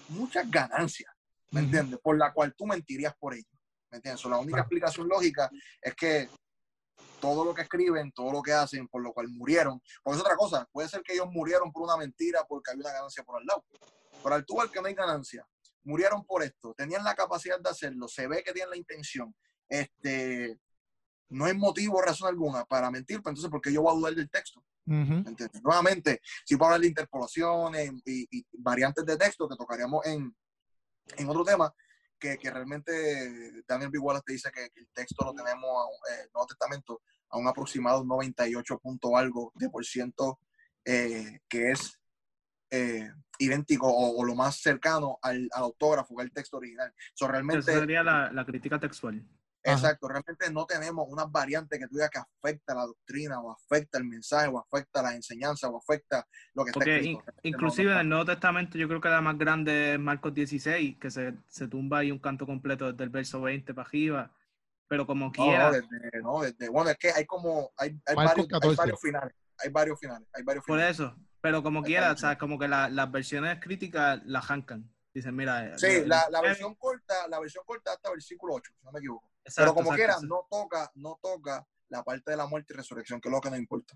muchas ganancias, ¿me entiendes? Por la cual tú mentirías por ello. ¿Me entiendes? So, la única explicación lógica es que todo lo que escriben, todo lo que hacen, por lo cual murieron, porque es otra cosa, puede ser que ellos murieron por una mentira porque hay una ganancia por al lado. Pero al tú ver que no hay ganancia, murieron por esto, tenían la capacidad de hacerlo, se ve que tienen la intención, este, no hay motivo o razón alguna para mentir, pues entonces, ¿por qué yo voy a dudar del texto? Ujú. ¿Entiendes? Nuevamente, si puedo hablar de interpolaciones y, y variantes de texto que tocaríamos en, en otro tema, que, que realmente Daniel B. Wallace te dice que, que el texto lo tenemos, eh, el Nuevo Testamento, a un aproximado 98 punto algo de por ciento eh, que es eh, idéntico o, o lo más cercano al, al autógrafo que es el texto original. So, Esa realmente, sería la, la crítica textual. Ajá. Exacto, realmente no tenemos una variante que tú digas que afecta la doctrina o afecta el mensaje o afecta la enseñanza o afecta lo que está Porque escrito. in- Realmente no- inclusive no en el Nuevo Testamento yo creo que la más grande es Marcos 16, que se, se tumba ahí un canto completo desde el verso 20 para arriba. Pero como No, quiera, no, desde, no, desde- bueno, es que hay como, hay, hay varios, hay 14. varios finales, hay varios finales, hay varios por eso. Pero como Hay quiera, o sea, como que la- las versiones críticas la jancan. Dicen, mira. Sí, eh, la, la eh, versión corta, la versión corta hasta versículo 8, si no me equivoco. exacto, Pero como quiera, sí. no toca, no toca la parte de la muerte y resurrección, que es lo que nos importa.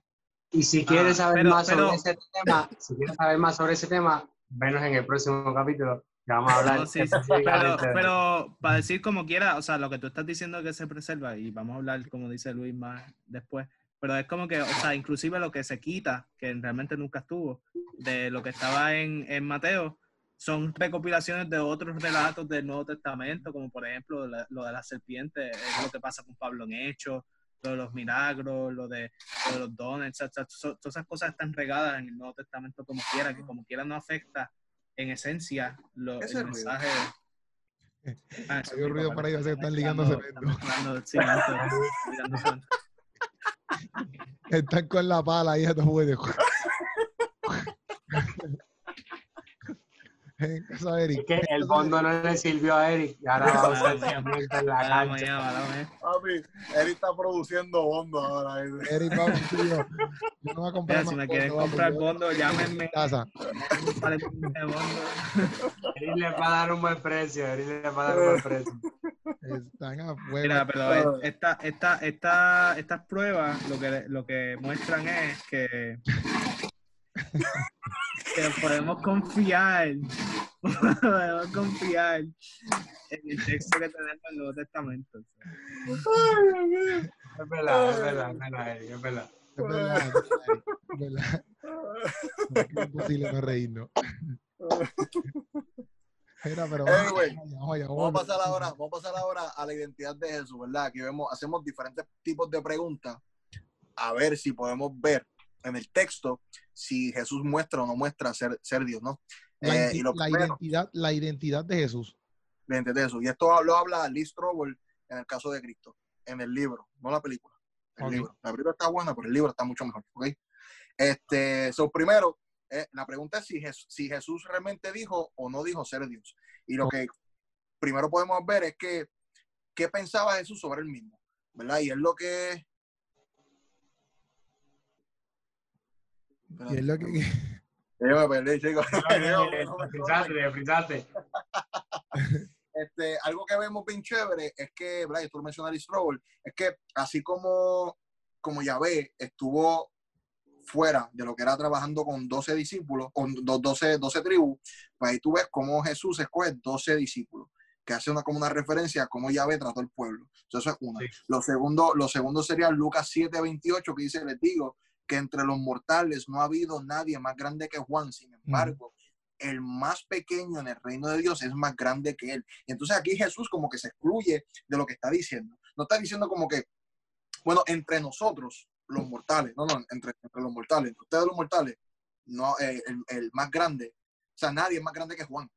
Y si quieres Ah, saber pero- más sobre pero- ese tema, si quieres saber más sobre ese tema, venos en el próximo capítulo, que vamos a hablar No, sí, sí, pero, pero para decir como quiera, o sea, lo que tú estás diciendo que se preserva, y vamos a hablar, como dice Luis, más después, pero es como que, o sea, inclusive lo que se quita, que realmente nunca estuvo, de lo que estaba en, en Mateo, son recopilaciones de otros relatos del Nuevo Testamento, como por ejemplo la- lo de la serpiente, es lo que pasa con Pablo en Hechos, lo de los milagros, lo de, lo de los dones, o sea, so- todas esas cosas están regadas en el Nuevo Testamento como quiera, que como quiera no afecta en esencia lo, ¿Qué es el mensaje. Ah, Hay un ruido parece que están ligando cemento. están con la pala ahí a tu En casa de Eric. Es que el fondo no le sirvió a Eric y ahora va a usar en la cancha. Papi, él está produciendo bondo ahora. Eric va a yo, no voy a comprar Mira, más si me quieren papi, comprar yo- bondo, llámenme. en casa. Eric le va a dar un buen precio, Eric le va a dar un buen precio. Están afuera. Mira, pero esta, esta, esta, estas pruebas lo que, lo que muestran es que, que podemos confiar, podemos confiar en el texto que tenemos en el Nuevo Testamento. Es verdad, es verdad, es verdad, es verdad. Es verdad, es verdad, es verdad. Es imposible no reírnos. Mira, pero vamos, Anyway, vamos allá, Vamos a pasar ahora, vamos a pasar ahora a la identidad de Jesús, ¿verdad? Aquí vemos, hacemos diferentes tipos de preguntas a ver si podemos ver en el texto si Jesús muestra o no muestra ser, ser Dios, ¿no? La, Eh, y lo la primero, identidad, la identidad de Jesús. la identidad de Jesús. Y esto lo habla Lee Strobel en el caso de Cristo, en el libro, no la película. El Ok. libro. La película está buena, pero el libro está mucho mejor, ¿ok? Este, so, primero, eh, la pregunta es si Jesús, si Jesús realmente dijo o no dijo ser Dios. Y lo Ok. que primero podemos ver es que, ¿qué pensaba Jesús sobre él mismo? ¿Verdad? Y es lo que... Y es lo que, Yo me perdí, chicos. Frisaste, frisaste. este, algo que vemos bien chévere es que, ¿verdad? Y tú lo mencionas, Strobel, es que así como, como Yahvé estuvo fuera de lo que era trabajando con 12 discípulos, con do- 12, 12 tribus, pues ahí tú ves cómo Jesús escoge 12 discípulos, que hace una, como una referencia a cómo Yahvé trató al pueblo. Entonces, eso es una. Sí. Lo, segundo, lo segundo sería Lucas 7, 28, que dice, les digo, que entre los mortales no ha habido nadie más grande que Juan, sin embargo, el más pequeño en el reino de Dios es más grande que él. Y entonces aquí Jesús como que se excluye de lo que está diciendo. No está diciendo como que, bueno, entre nosotros, los mortales, no, no, entre, entre los mortales, entre ustedes los mortales, no, eh, el, más grande. O sea, nadie es más grande que Juan.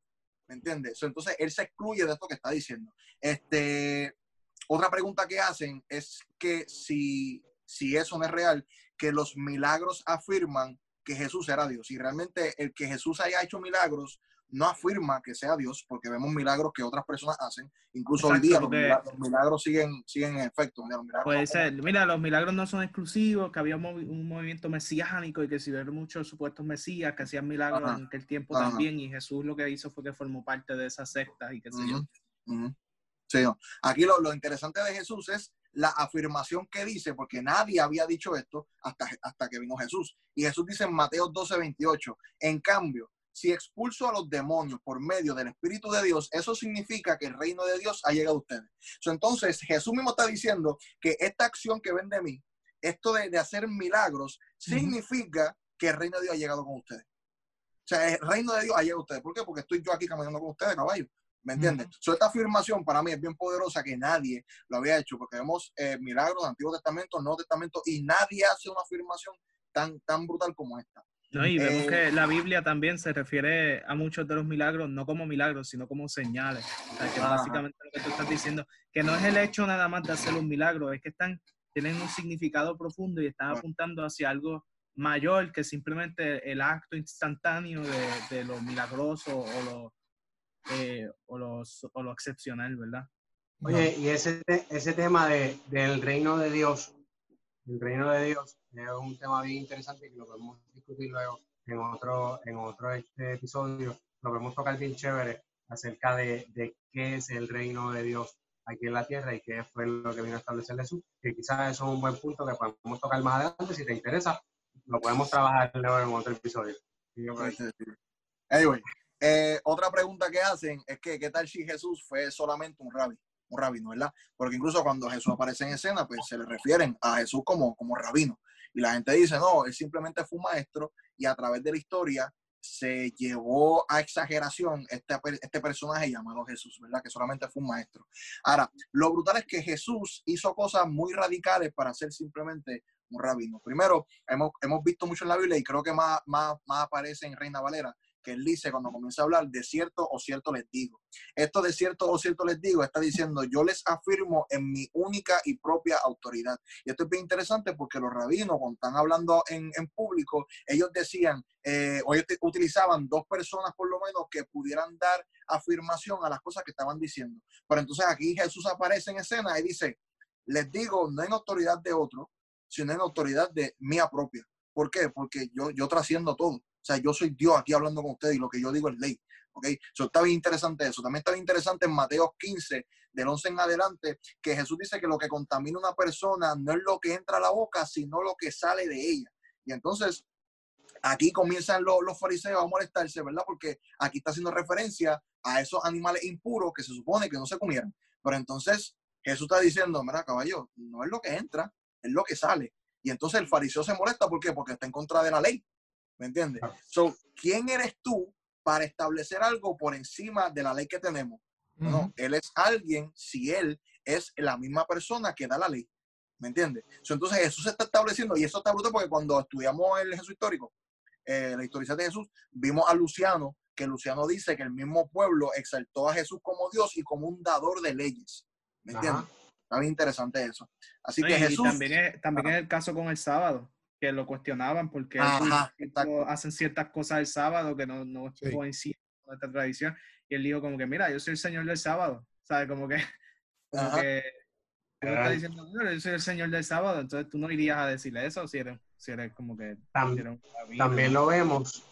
¿Me entiendes? Entonces, él se excluye de esto que está diciendo. Este, otra pregunta que hacen es que si, si eso no es real, que los milagros afirman que Jesús era Dios. Y realmente el que Jesús haya hecho milagros no afirma que sea Dios, porque vemos milagros que otras personas hacen. Incluso hoy día los, milagros, siguen, siguen en efecto. puede ser. Mira, los milagros no son exclusivos, que había un, movimiento mesiánico y que si vieron muchos supuestos mesías que hacían milagros en aquel tiempo también, y Jesús lo que hizo fue que formó parte de esa secta y qué sé yo. Sí, aquí lo, lo interesante de Jesús es la afirmación que dice, porque nadie había dicho esto hasta, hasta que vino Jesús. Y Jesús dice en Mateo 12, 28, en cambio, si expulso a los demonios por medio del Espíritu de Dios, eso significa que el reino de Dios ha llegado a ustedes. entonces, Jesús mismo está diciendo que esta acción que ven de mí, esto de, hacer milagros, significa que el reino de Dios ha llegado con ustedes. O sea, el reino de Dios ha llegado a ustedes. ¿Por qué? Porque estoy yo aquí caminando con ustedes, caballo. ¿Me entiendes? esta afirmación para mí es bien poderosa que nadie lo había hecho, porque vemos eh, milagros del Antiguo Testamento, Nuevo Testamento, y nadie hace una afirmación tan, tan brutal como esta. No, y vemos que eh, la Biblia también se refiere a muchos de los milagros, no como milagros, sino como señales. O sea, que básicamente lo que tú estás diciendo, que no es el hecho nada más de hacer un milagro, es que están, tienen un significado profundo y están apuntando hacia algo mayor que simplemente el acto instantáneo de, de lo milagroso o lo, eh, o, los, o lo excepcional, ¿verdad? Oye, y ese, ese tema de, del reino de Dios, el reino de Dios, es un tema bien interesante que lo podemos discutir luego en otro, en otro este episodio. Lo podemos tocar bien chévere acerca de, de, qué es el reino de Dios aquí en la tierra y qué fue lo que vino a establecer Jesús. Que quizás eso es un buen punto que podemos tocar más adelante. Si te interesa, lo podemos trabajar luego en otro episodio. Anyway, eh, otra pregunta que hacen es que, ¿qué tal si Jesús fue solamente un rabí? Un rabino, ¿verdad? Porque incluso cuando Jesús aparece en escena, pues se le refieren a Jesús como, como rabino. Y la gente dice, no, él simplemente fue un maestro y a través de la historia se llevó a exageración este, este personaje llamado Jesús, ¿verdad? Que solamente fue un maestro. Ahora, lo brutal es que Jesús hizo cosas muy radicales para ser simplemente un rabino. Primero, hemos, hemos visto mucho en la Biblia y creo que más, más, más aparece en Reina Valera, que él dice cuando comienza a hablar de cierto o cierto les digo. Esto de cierto o cierto les digo está diciendo yo les afirmo en mi única y propia autoridad. Y esto es bien interesante porque los rabinos cuando están hablando en, público, ellos decían eh, o ellos utilizaban dos personas por lo menos que pudieran dar afirmación a las cosas que estaban diciendo. Pero entonces aquí Jesús aparece en escena y dice, les digo no en autoridad de otro, sino en autoridad de mía propia. ¿Por qué? Porque yo, yo trasciendo todo. O sea, yo soy Dios aquí hablando con ustedes y lo que yo digo es ley. ¿Ok? Eso está bien interesante eso. También está bien interesante en Mateo 15, del 11 en adelante, que Jesús dice que lo que contamina una persona no es lo que entra a la boca, sino lo que sale de ella. Y entonces, aquí comienzan los, los fariseos a molestarse, ¿verdad? Porque aquí está haciendo referencia a esos animales impuros que se supone que no se comieran. Pero entonces Jesús está diciendo, mira, caballo, no es lo que entra, es lo que sale. Y entonces el fariseo se molesta, ¿por qué? Porque está en contra de la ley. ¿Me entiendes? So, ¿quién eres tú para establecer algo por encima de la ley que tenemos? No, él es alguien, si él es la misma persona que da la ley. ¿Me entiendes? entonces Jesús se está estableciendo, y eso está bruto porque cuando estudiamos el Jesús histórico, eh, la historia de Jesús, vimos a Luciano, que Luciano dice que el mismo pueblo exaltó a Jesús como Dios y como un dador de leyes. ¿Me entiendes? Está bien interesante eso. Así que Jesús. también es, también es el caso con el sábado que lo cuestionaban porque hacen ciertas cosas el sábado que no, no coinciden con esta tradición. Y él dijo como que, mira, yo soy el señor del sábado, ¿sabes? Como que, como que está diciendo, yo soy el señor del sábado, entonces tú no irías a decirle eso si eres, si eres como que... también lo vemos,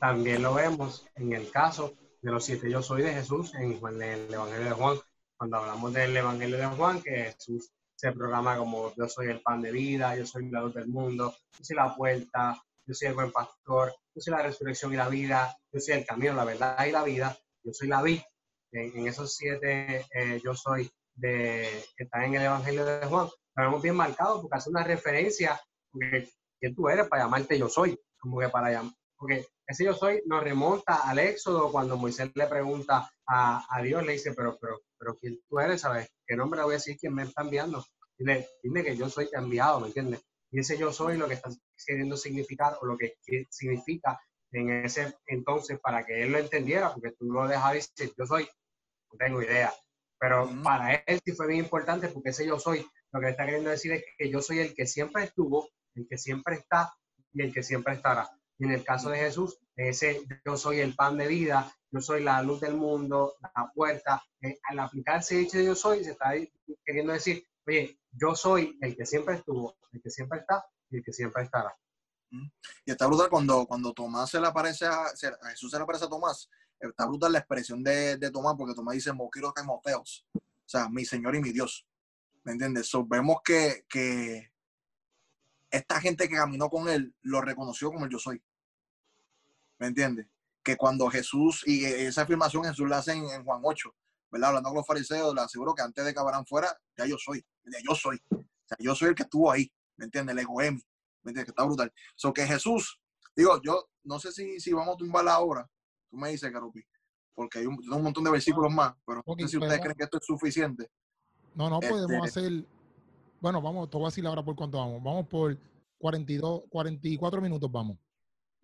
también lo vemos en el caso de los siete yo soy de Jesús en el Evangelio de Juan. Cuando hablamos del Evangelio de Juan, que Jesús se programa como yo soy el pan de vida, yo soy la luz del mundo, yo soy la puerta, yo soy el buen pastor, yo soy la resurrección y la vida, yo soy el camino, la verdad y la vida, yo soy la vida. En, esos siete eh, yo soy de, que están en el Evangelio de Juan, lo vemos bien marcado porque hace una referencia, porque ¿quién tú eres para llamarte yo soy? Como que para llamar, porque ese yo soy nos remonta al Éxodo cuando Moisés le pregunta a, a Dios, le dice, pero, pero, pero ¿quién tú eres? ¿Sabes? ¿Qué nombre le voy a decir quién me está enviando? Dile, dime que yo soy enviado, ¿me entiendes? Y ese yo soy lo que está queriendo significar o lo que significa en ese entonces para que él lo entendiera, porque tú lo dejas decir, yo soy, no tengo idea. Pero para él sí fue bien importante porque ese yo soy, lo que está queriendo decir es que yo soy el que siempre estuvo, el que siempre está y el que siempre estará. Y en el caso de Jesús, ese yo soy el pan de vida, yo soy la luz del mundo, la puerta. Eh, al aplicarse dicho yo soy, se está queriendo decir, oye, yo soy el que siempre estuvo, el que siempre está y el que siempre estará. Y está brutal cuando, cuando Tomás se le aparece a, Jesús se le aparece a Tomás, está brutal la expresión de, de Tomás, porque Tomás dice, Moquiro Timoteos, o sea, mi Señor y mi Dios. ¿Me entiendes? vemos que, que esta gente que caminó con él lo reconoció como el yo soy. ¿Me entiendes? Que cuando Jesús, y esa afirmación Jesús la hace en, Juan 8, ¿verdad? Hablando con los fariseos, le aseguro que antes de que fuera, ya yo soy, ya yo soy. O sea, yo soy el que estuvo ahí, ¿me entiendes? El egoemi, ¿me entiendes? Que está brutal. So que Jesús, digo, yo no sé si, si vamos a tumbar la hora, tú me dices, Carupi, porque hay un, montón de versículos más, pero no sé si ustedes creen que esto es suficiente. No, no, podemos este hacer, bueno, vamos, te voy a decir ahora por cuánto vamos. Vamos por 42, 44 minutos, vamos.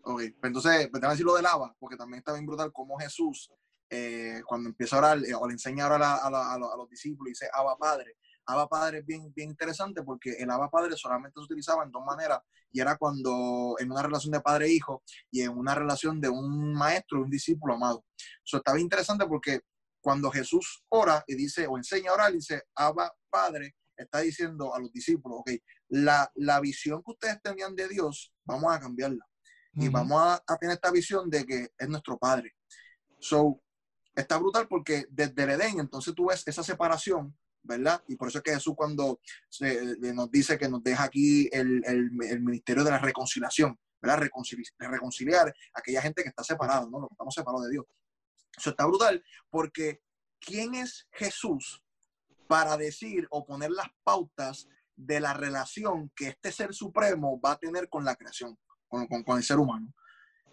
Ok, pues entonces, pues, a decir lo del Abba, porque también está bien brutal cómo Jesús, eh, cuando empieza a orar, eh, o le enseña a orar a, los discípulos, dice Abba Padre. Abba Padre es bien, bien interesante porque el Abba Padre solamente se utilizaba en dos maneras, y era cuando en una relación de padre-hijo y en una relación de un maestro un discípulo amado. Eso está bien interesante porque cuando Jesús ora y dice, o enseña a orar, dice Abba Padre, está diciendo a los discípulos, ok, la, la visión que ustedes tenían de Dios, vamos a cambiarla y vamos a, tener esta visión de que es nuestro Padre. So, está brutal porque desde el Edén, entonces tú ves esa separación, ¿verdad? Y por eso es que Jesús cuando se, nos dice que nos deja aquí el, el, ministerio de la reconciliación, ¿verdad? reconciliar a aquella gente que está separada, ¿no? Los que estamos separados de Dios. Eso está brutal porque ¿quién es Jesús para decir o poner las pautas de la relación que este ser supremo va a tener con la creación? Con, el ser humano.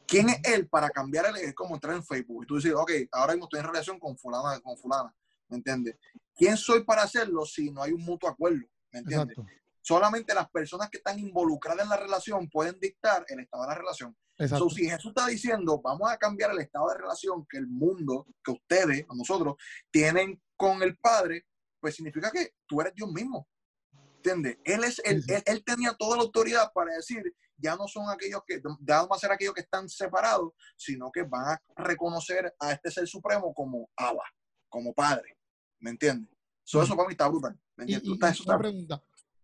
¿Quién es él para cambiar el, es como entrar en Facebook y tú dices, ok, ahora mismo estoy en relación con fulana, con fulana, ¿me entiendes? ¿Quién soy para hacerlo si no hay un mutuo acuerdo? ¿Me entiendes? Solamente las personas que están involucradas en la relación pueden dictar el estado de la relación. Exacto. si Jesús está diciendo, vamos a cambiar el estado de relación que el mundo, que ustedes, nosotros, tienen con el Padre, pues significa que tú eres Dios mismo. ¿Entiendes? Él, es, él, él, tenía toda la autoridad para decir, ya no son aquellos que, ya no van a ser aquellos que están separados, sino que van a reconocer a este ser supremo como Abba, como Padre. ¿Me entiendes? Eso para mí está brutal. ¿Me entiendes? una pregunta,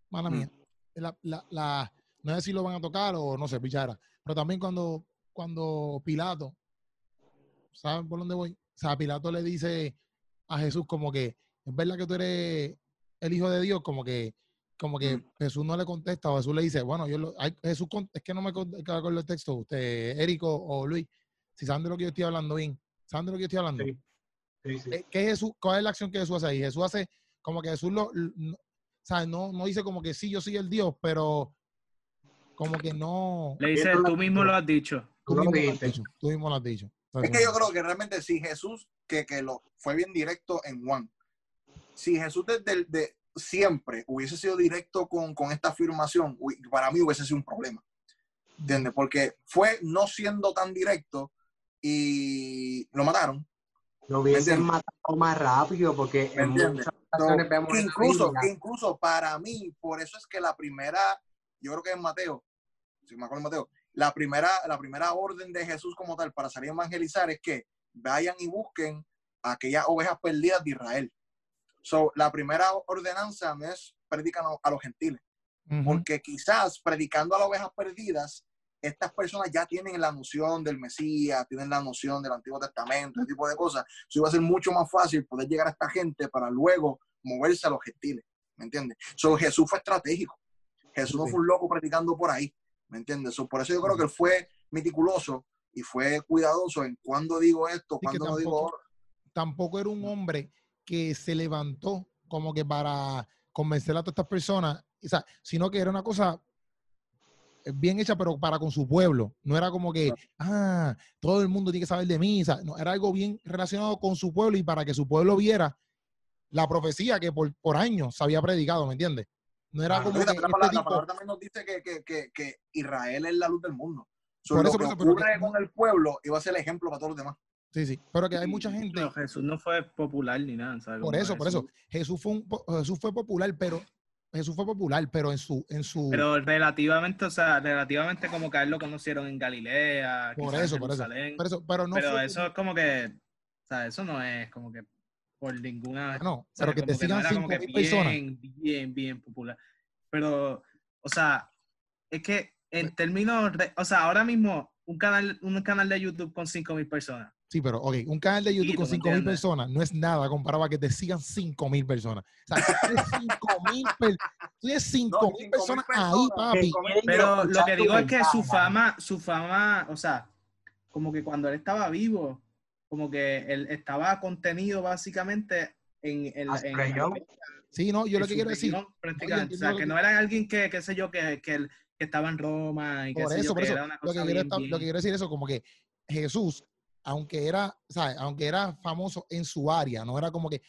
mala mía. La, la, no sé si lo van a tocar o no sé, pichara. Pero también cuando, cuando Pilato, ¿saben por dónde voy? O sea, Pilato le dice a Jesús como que, es verdad que tú eres el Hijo de Dios, como que como que Jesús no le contesta o Jesús le dice, bueno, yo lo, Jesús, es que no me acuerdo el texto, usted, Érico o Luis, si saben de lo que yo estoy hablando bien, ¿saben de lo que yo estoy hablando? Sí. Sí, eh, ¿Qué Jesús, ¿Cuál es la acción que Jesús hace ahí? Jesús hace como que Jesús lo, no, No, no dice como que sí, yo soy el Dios, pero como que no. Le dice, tú mismo lo has dicho. Tú, mismo, lo has dicho. tú mismo lo has dicho. Es que yo creo que realmente si Jesús, que, que lo fue bien directo en Juan, si Jesús desde el, de, siempre hubiese sido directo con, esta afirmación, para mí hubiese sido un problema. ¿Entiendes? Porque fue no siendo tan directo y lo mataron. Lo hubiesen matado más rápido porque en muchas ocasiones vemos incluso, incluso para mí, por eso es que la primera, yo creo que es Mateo, si me acuerdo Mateo, la primera, la primera orden de Jesús como tal para salir a evangelizar es que vayan y busquen aquellas ovejas perdidas de Israel. So, la primera ordenanza no es predicar a los gentiles, porque quizás predicando a las ovejas perdidas, estas personas ya tienen la noción del Mesías, tienen la noción del Antiguo Testamento, ese tipo de cosas. Eso iba a ser mucho más fácil poder llegar a esta gente para luego moverse a los gentiles, ¿me entiendes? So, Jesús fue estratégico. Jesús no fue un loco predicando por ahí, ¿me entiendes? por eso yo creo que él fue meticuloso y fue cuidadoso en cuándo digo esto, cuándo no digo... Tampoco era un hombre que se levantó como que para convencer a todas estas personas, o sea, sino que era una cosa bien hecha, pero para con su pueblo. No era como que, ah, todo el mundo tiene que saber de mí. O sea, no, era algo bien relacionado con su pueblo y para que su pueblo viera la profecía que por, por años se había predicado, ¿me entiendes? No era Ah, como que este palabra, la palabra también nos dice que, que, que, que Israel es la luz del mundo. Por lo eso, que por eso, pero ocurre con el pueblo iba a ser el ejemplo para todos los demás. Sí, sí. Pero que hay mucha gente. Pero Jesús no fue popular ni nada. ¿sabes? Por eso, por eso. Jesús fue, un, Jesús fue popular, pero Jesús fue popular, pero en su, en su. Pero relativamente, o sea, relativamente como que a él lo conocieron en Galilea, Por eso, por eso. Pero eso, pero no pero fue eso es como que, o sea, eso no es como que por ninguna... no, o sea, pero que te no sigan como cinco que mil personas. Bien, bien, bien popular. Pero, o sea, es que en términos, o sea, ahora mismo un canal, un canal de YouTube con 5.000 personas. Sí, pero, ok, un canal de YouTube con ¿me 5 mil personas no es nada comparado a que te sigan 5 mil personas. O sea, tú tienes 5 mil per- tú tienes 5 No, mil 5.000 personas ahí, papi. Que Pero lo que digo es que su fama, su fama, o sea, como que cuando él estaba vivo, como que él estaba contenido básicamente en, en, en-. Sí, no, yo lo que quiero decir. prácticamente. o sea, lo que que- no era alguien que, qué sé yo, que, que, él- que estaba en Roma y que Por sé eso, yo, por que eso. era una Lo que, cosa bien, estar- lo que quiero decir eso, como que Jesús, aunque era, ¿sabes? Aunque era famoso en su área, no era como que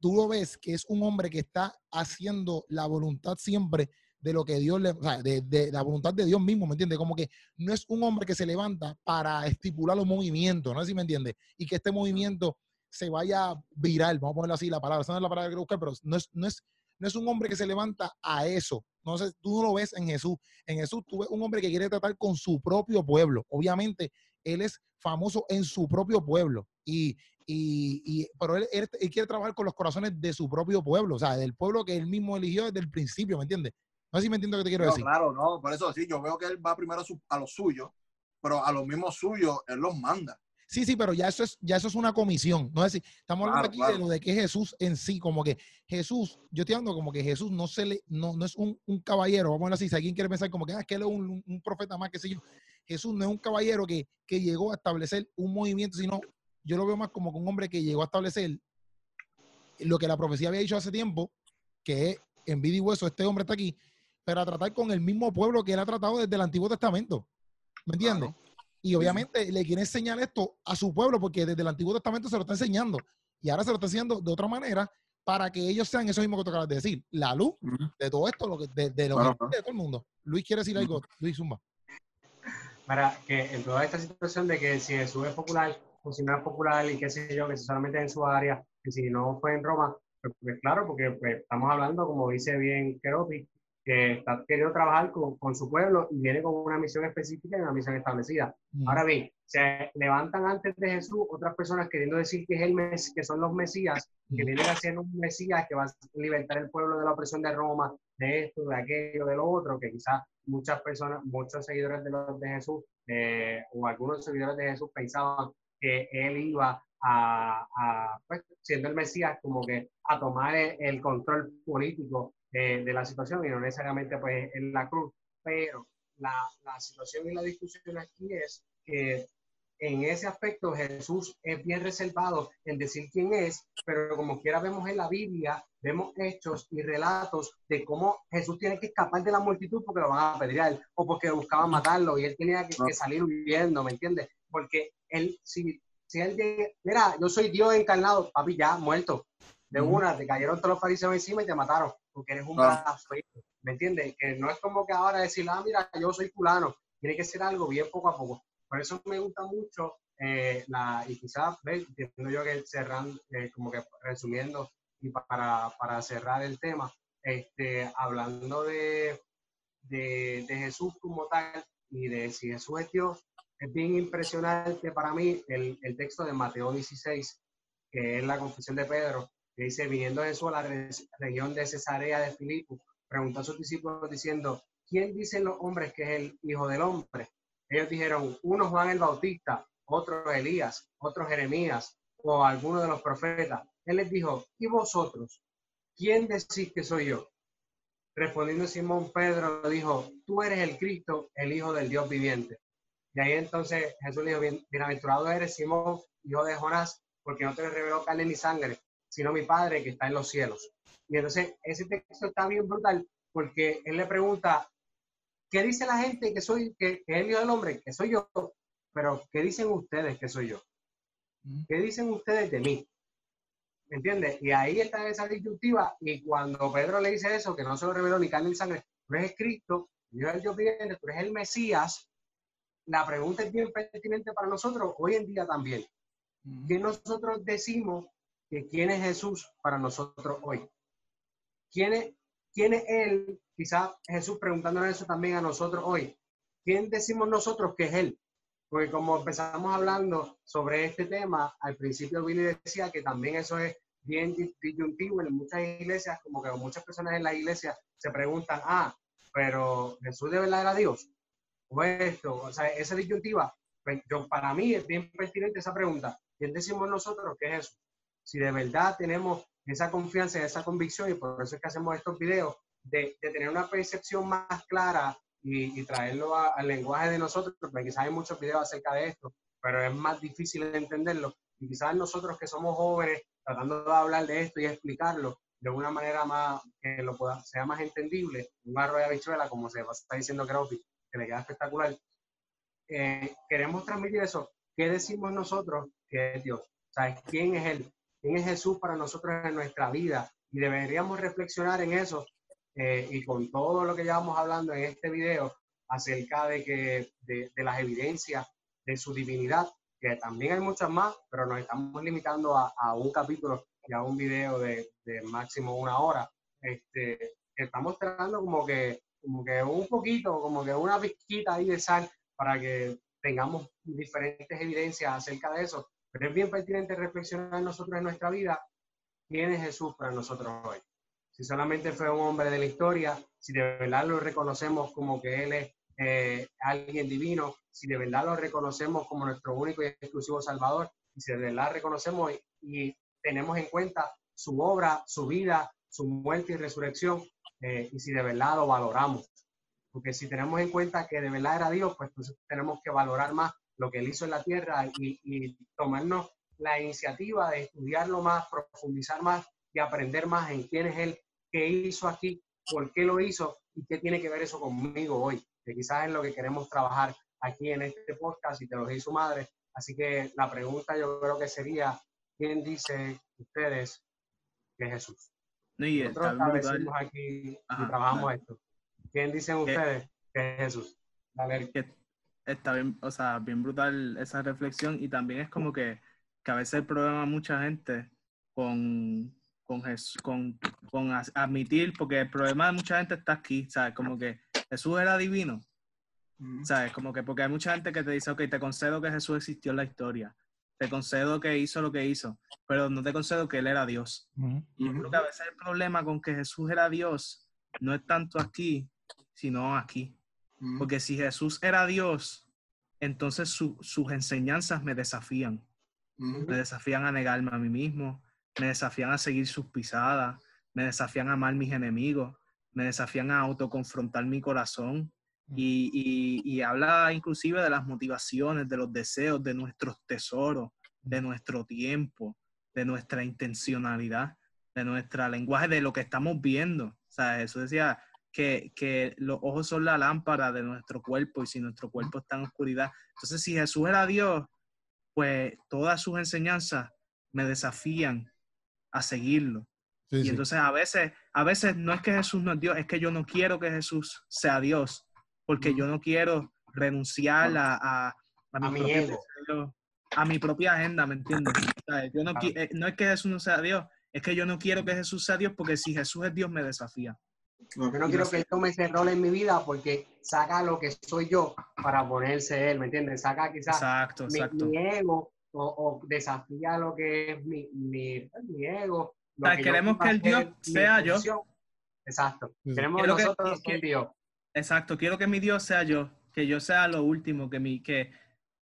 tú lo ves que es un hombre que está haciendo la voluntad siempre de lo que Dios le, o sea, de, la voluntad de Dios mismo, ¿me entiendes? Como que no es un hombre que se levanta para estipular los movimientos, no sé si me entiendes, y que este movimiento se vaya viral, vamos a ponerlo así la palabra, esa no es la palabra que buscar, pero no es, no es, no es un hombre que se levanta a eso. No sé, tú no lo ves en Jesús. En Jesús tú ves un hombre que quiere tratar con su propio pueblo. Obviamente, él es famoso en su propio pueblo. Y, y, y- pero él, él- él quiere trabajar con los corazones de su propio pueblo, o sea, del pueblo que él mismo eligió desde el principio, ¿me entiendes? No sé si me entiendo lo que te quiero No, decir. claro, no, por eso sí, yo veo que él va primero a, su- a los suyos, pero a los mismos suyos él los manda. Sí, sí, pero ya eso es, ya eso es una comisión. No es decir, estamos hablando Claro, aquí claro. de lo de que Jesús en sí, como que Jesús, yo estoy hablando como que Jesús no se le, no, no es un, un caballero, vamos a así, si alguien quiere pensar como que, ah, es que él es un, un- profeta más, que sé yo. Jesús no es un caballero que, que llegó a establecer un movimiento, sino yo lo veo más como que un hombre que llegó a establecer lo que la profecía había dicho hace tiempo, que es en vida y hueso, este hombre está aquí, pero a tratar con el mismo pueblo que él ha tratado desde el Antiguo Testamento. ¿Me entiendes? Y obviamente le quiere enseñar esto a su pueblo porque desde el Antiguo Testamento se lo está enseñando. Y ahora se lo está enseñando de otra manera para que ellos sean eso mismo que tú acabas de decir, la luz de todo esto, lo que, de, de lo Claro, que- de todo el mundo. Luis quiere decir algo, Luis Zumba. Para que en toda esta situación de que si Jesús es popular o si no es popular y qué sé yo, que si solamente es en su área, que si no fue en Roma, pues, pues claro, porque pues, estamos hablando, como dice bien Keropi, que está queriendo trabajar con, con su pueblo y viene con una misión específica y una misión establecida. Mm. Ahora bien, se levantan antes de Jesús otras personas queriendo decir que, es el mes, que son los Mesías, que Mm. vienen a ser un Mesías que va a libertar el pueblo de la opresión de Roma, de esto, de aquello, de lo otro, que quizás muchas personas, muchos seguidores de, los de Jesús eh, o algunos seguidores de Jesús pensaban que él iba a, a, pues, siendo el Mesías, como que a tomar el, el control político eh, de la situación y no necesariamente pues en la cruz. Pero la, la situación y la discusión aquí es que en ese aspecto Jesús es bien reservado en decir quién es, pero como quiera vemos en la Biblia, vemos hechos y relatos de cómo Jesús tiene que escapar de la multitud porque lo van a apedrear o porque buscaban matarlo y él tenía que, que salir huyendo, ¿me entiendes? Porque él, si, si él mira, yo soy Dios encarnado, papi, ya muerto. De una, te cayeron todos los fariseos encima y te mataron porque eres un blasfemo, ¿me entiendes? Que no es como que ahora decir, ah, mira, yo soy fulano, tiene que ser algo bien poco a poco. Por eso me gusta mucho eh, la, y quizás, entiendo yo que cerrando, eh, como que resumiendo y pa- para, para cerrar el tema, este, hablando de, de, de Jesús como tal y de si Jesús es Dios, es bien impresionante para mí el, el texto de Mateo 16, que es la confesión de Pedro, que dice, viniendo Jesús a la re- región de Cesarea de Filipo, preguntó a sus discípulos diciendo, ¿quién dicen los hombres que es el Hijo del Hombre? Ellos dijeron, uno Juan el Bautista, otro Elías, otro Jeremías o alguno de los profetas. Él les dijo, ¿y vosotros? ¿Quién decís que soy yo? Respondiendo Simón Pedro dijo, tú eres el Cristo, el Hijo del Dios viviente. Y ahí entonces Jesús le dijo, "Bien- bienaventurado eres Simón, hijo de Jonás, porque no te reveló carne ni sangre, sino mi Padre que está en los cielos. Y entonces ese texto está bien brutal porque él le pregunta, ¿qué dice la gente que soy, que, que es el Hijo del Hombre? Que soy yo, pero ¿qué dicen ustedes que soy yo? ¿Qué dicen ustedes de mí? ¿Me entiendes? Y ahí está esa disyuntiva. Y cuando Pedro le dice eso, que no se lo reveló ni carne ni sangre, tú eres Cristo, Dios es Dios viviente, tú eres el Mesías, la pregunta es bien pertinente para nosotros hoy en día también. ¿Qué nosotros decimos que quién es Jesús para nosotros hoy? ¿Quién es, quién es Él? Quizás Jesús preguntándonos eso también a nosotros hoy. ¿Quién decimos nosotros que es Él? Porque como empezamos hablando sobre este tema, al principio Billy decía que también eso es bien disyuntivo en muchas iglesias, como que muchas personas en la iglesia se preguntan, ah, pero Jesús de verdad era Dios. O esto, o sea, esa disyuntiva, pues, yo, para mí es bien pertinente esa pregunta. ¿Quién decimos nosotros que es eso? Si de verdad tenemos esa confianza y esa convicción, y por eso es que hacemos estos videos, de, de tener una percepción más clara y, traerlo al lenguaje de nosotros, porque quizás hay muchos videos acerca de esto, pero es más difícil de entenderlo. Y quizás nosotros que somos jóvenes, tratando de hablar de esto y explicarlo de una manera más que lo pueda, sea más entendible, un arroyo de habichuela, como se está diciendo Cropi, que le queda espectacular. Eh, queremos transmitir eso. ¿Qué decimos nosotros que es Dios? ¿Sabes quién es Él? ¿Quién es Jesús para nosotros en nuestra vida? Y deberíamos reflexionar en eso eh, y con todo lo que llevamos hablando en este video acerca de, que, de, las evidencias de su divinidad, que también hay muchas más, pero nos estamos limitando a, a un capítulo y a un video de, máximo una hora. Este, estamos tratando como que, como que un poquito, como que una pizquita ahí de sal para que tengamos diferentes evidencias acerca de eso. Pero es bien pertinente reflexionar nosotros en nuestra vida quién es Jesús para nosotros hoy si solamente fue un hombre de la historia, si de verdad lo reconocemos como que Él es eh, alguien divino, si de verdad lo reconocemos como nuestro único y exclusivo Salvador, y si de verdad reconocemos y, tenemos en cuenta su obra, su vida, su muerte y resurrección, eh, y si de verdad lo valoramos. Porque si tenemos en cuenta que de verdad era Dios, pues entonces tenemos que valorar más lo que Él hizo en la tierra y, y tomarnos la iniciativa de estudiarlo más, profundizar más y aprender más en quién es Él qué hizo aquí, por qué lo hizo y qué tiene que ver eso conmigo hoy, que quizás es lo que queremos trabajar aquí en este podcast y te lo su madre. Así que la pregunta yo creo que sería, ¿quién dice ustedes que es Jesús? y Nosotros decimos aquí y trabajamos esto. ¿Quién dicen ustedes que es Jesús? Está bien, o sea, bien brutal esa reflexión y también es como que, que a veces el problema mucha gente con, con, con, con admitir, porque el problema de mucha gente está aquí, ¿sabes? Como que Jesús era divino, ¿sabes? Como que porque hay mucha gente que te dice, ok, te concedo que Jesús existió en la historia, te concedo que hizo lo que hizo, pero no te concedo que Él era Dios. Y yo creo que a veces el problema con que Jesús era Dios no es tanto aquí, sino aquí. Porque si Jesús era Dios, entonces sus enseñanzas me desafían. Me desafían a negarme a mí mismo, me desafían a seguir sus pisadas, me desafían a amar mis enemigos, me desafían a autoconfrontar mi corazón. Y, y, habla inclusive de las motivaciones, de los deseos, de nuestros tesoros, de nuestro tiempo, de nuestra intencionalidad, de nuestra lenguaje, de lo que estamos viendo. O sea, eso decía que, que los ojos son la lámpara de nuestro cuerpo y si nuestro cuerpo está en oscuridad. Entonces, si Jesús era Dios, pues todas sus enseñanzas me desafían a seguirlo. y entonces a veces, a veces no es que Jesús no es Dios, es que yo no quiero que Jesús sea Dios, porque yo no quiero renunciar a, a, mi, a mi propia agenda, ¿me entiendes? yo no, eh, no es que Jesús no sea Dios, es que yo no quiero que Jesús sea Dios, porque si Jesús es Dios me desafía. Yo no quiero que Él tome ese rol en mi vida porque saca lo que soy yo para ponerse Él, ¿me entiendes? Saca quizás exacto, exacto. mi ego o, desafía lo que es mi, mi, mi ego. queremos que el Dios sea yo. Exacto. Queremos nosotros que, Dios. Exacto. Quiero que mi Dios sea yo. Que yo sea lo último. Que mi, que,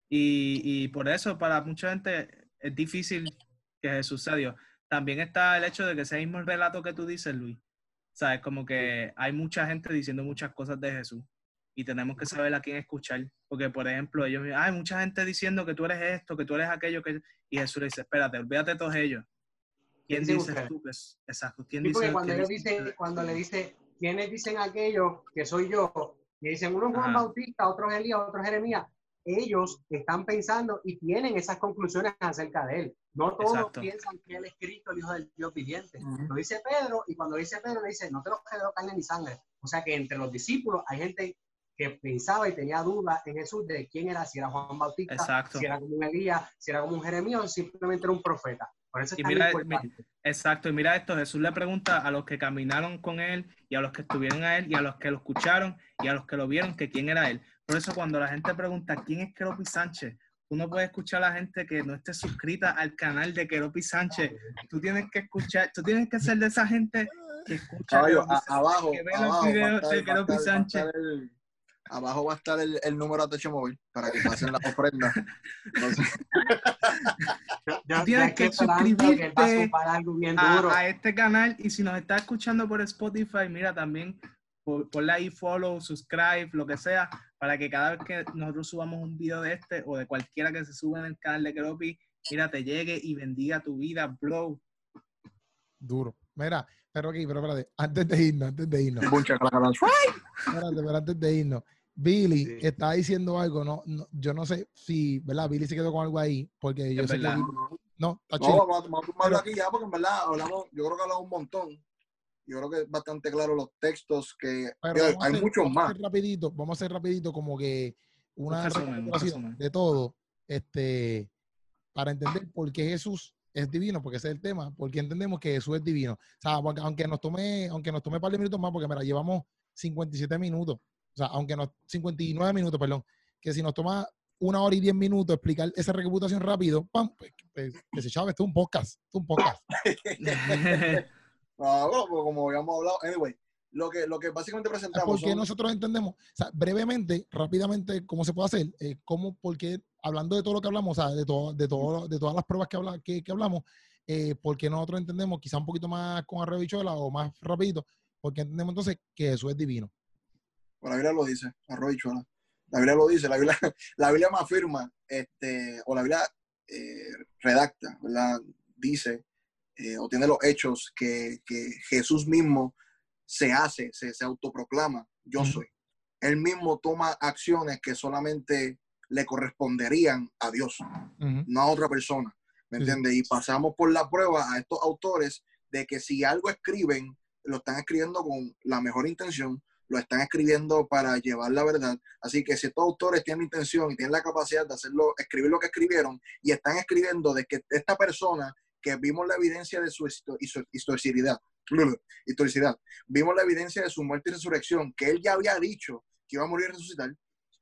y, y por eso para mucha gente es difícil que Jesús sea Dios. También está el hecho de que ese mismo relato que tú dices, Luis. ¿Sabes? Como que hay mucha gente diciendo muchas cosas de Jesús y tenemos que saber a quién escuchar. Porque, por ejemplo, ellos hay mucha gente diciendo que tú eres esto, que tú eres aquello, que... y Jesús le dice, espérate, olvídate de todos ellos. ¿Quién dice tú que es? Exacto. ¿Quién dice, cuando, dice, cuando le dice, ¿quiénes dicen aquello que soy yo? Y dicen, uno es Juan Bautista, otro es Elías, otro es Jeremías. Ellos están pensando y tienen esas conclusiones acerca de él. No todos Exacto. piensan que él es Cristo, el Hijo del Dios viviente. Lo dice Pedro, y cuando dice Pedro, le dice, no te lo generó carne ni sangre. O sea que entre los discípulos hay gente que pensaba y tenía dudas en Jesús de quién era, si era Juan Bautista, Exacto. si era como un Elías, si era como un Jeremías o simplemente era un profeta. Por eso es Y mira, importante. Exacto, y mira esto, Jesús le pregunta a los que caminaron con él y a los que estuvieron a él y a los que lo escucharon y a los que lo vieron que quién era él. Por eso cuando la gente pregunta quién es Keropi Sánchez, tú no puedes escuchar a la gente que no esté suscrita al canal de Keropi Sánchez. Tú tienes que escuchar, tú tienes que ser de esa gente que escucha Caballo, a- Sánchez, abajo, que ve los abajo, videos estar- de Keropi va Sánchez. el- abajo va a estar el, el número de Techo Móvil para que pasen la ofrenda. Entonces, Tú tienes que suscribirte a, a este canal y si nos está escuchando por Spotify, mira también por, ponle ahí follow, subscribe, lo que sea, para que cada vez que nosotros subamos un video de este o de cualquiera que se suba en el canal de Keropi, mira, te llegue y bendiga tu vida, bro. Duro. Mira, pero aquí, pero espérate, antes de irnos, antes de irnos, espérate, pero antes de irnos, Billy Sí. estaba diciendo algo, no, no, yo no sé si, ¿verdad? Billy se quedó con algo ahí, porque yo Es sé que verdad. No, está No, chido. vamos, a- vamos a tomarlo aquí ya porque en verdad hablamos, yo creo que hablamos un montón. Yo creo que es bastante claro los textos que Pero hay hacer- muchos vamos más. hacer rapidito, vamos a hacer rapidito como que una resumen, de todo, este, para entender por qué Jesús es divino, porque ese es el tema, porque entendemos que Jesús es divino. O sea, porque aunque nos tome, aunque nos tome un par de minutos más, porque mira, llevamos 57 minutos, o sea, aunque nos, 59 minutos, perdón, que si nos toma una hora y 10 minutos explicar esa reputación rápido, pam, pues, pues, que se chave, esto es un podcast, esto es un podcast. No, bueno, pues como habíamos hablado, anyway, lo que, lo que básicamente presentamos porque son- nosotros entendemos, o sea, brevemente, rápidamente, cómo se puede hacer, eh, cómo, porque hablando de todo lo que hablamos, o sea, de, todo, de, todo, de todas las pruebas que, habla, que, que hablamos, eh, porque nosotros entendemos quizá un poquito más con arroz y bichuela o más rapidito, porque entendemos entonces que Jesús es divino. Pues la Biblia lo dice, arroz y chuela. La Biblia lo dice, la Biblia, la Biblia me afirma, este, o la Biblia eh, redacta, ¿verdad? Dice, eh, o tiene los hechos que, que Jesús mismo se hace, se, se autoproclama, yo soy. Él mismo toma acciones que solamente le corresponderían a Dios, no a otra persona. ¿Me entiendes? Y pasamos por la prueba a estos autores de que si algo escriben, lo están escribiendo con la mejor intención, lo están escribiendo para llevar la verdad. Así que si estos autores tienen intención y tienen la capacidad de hacerlo, escribir lo que escribieron y están escribiendo de que esta persona que vimos la evidencia de su historicidad, historicidad, vimos la evidencia de su muerte y resurrección, que él ya había dicho que iba a morir y resucitar.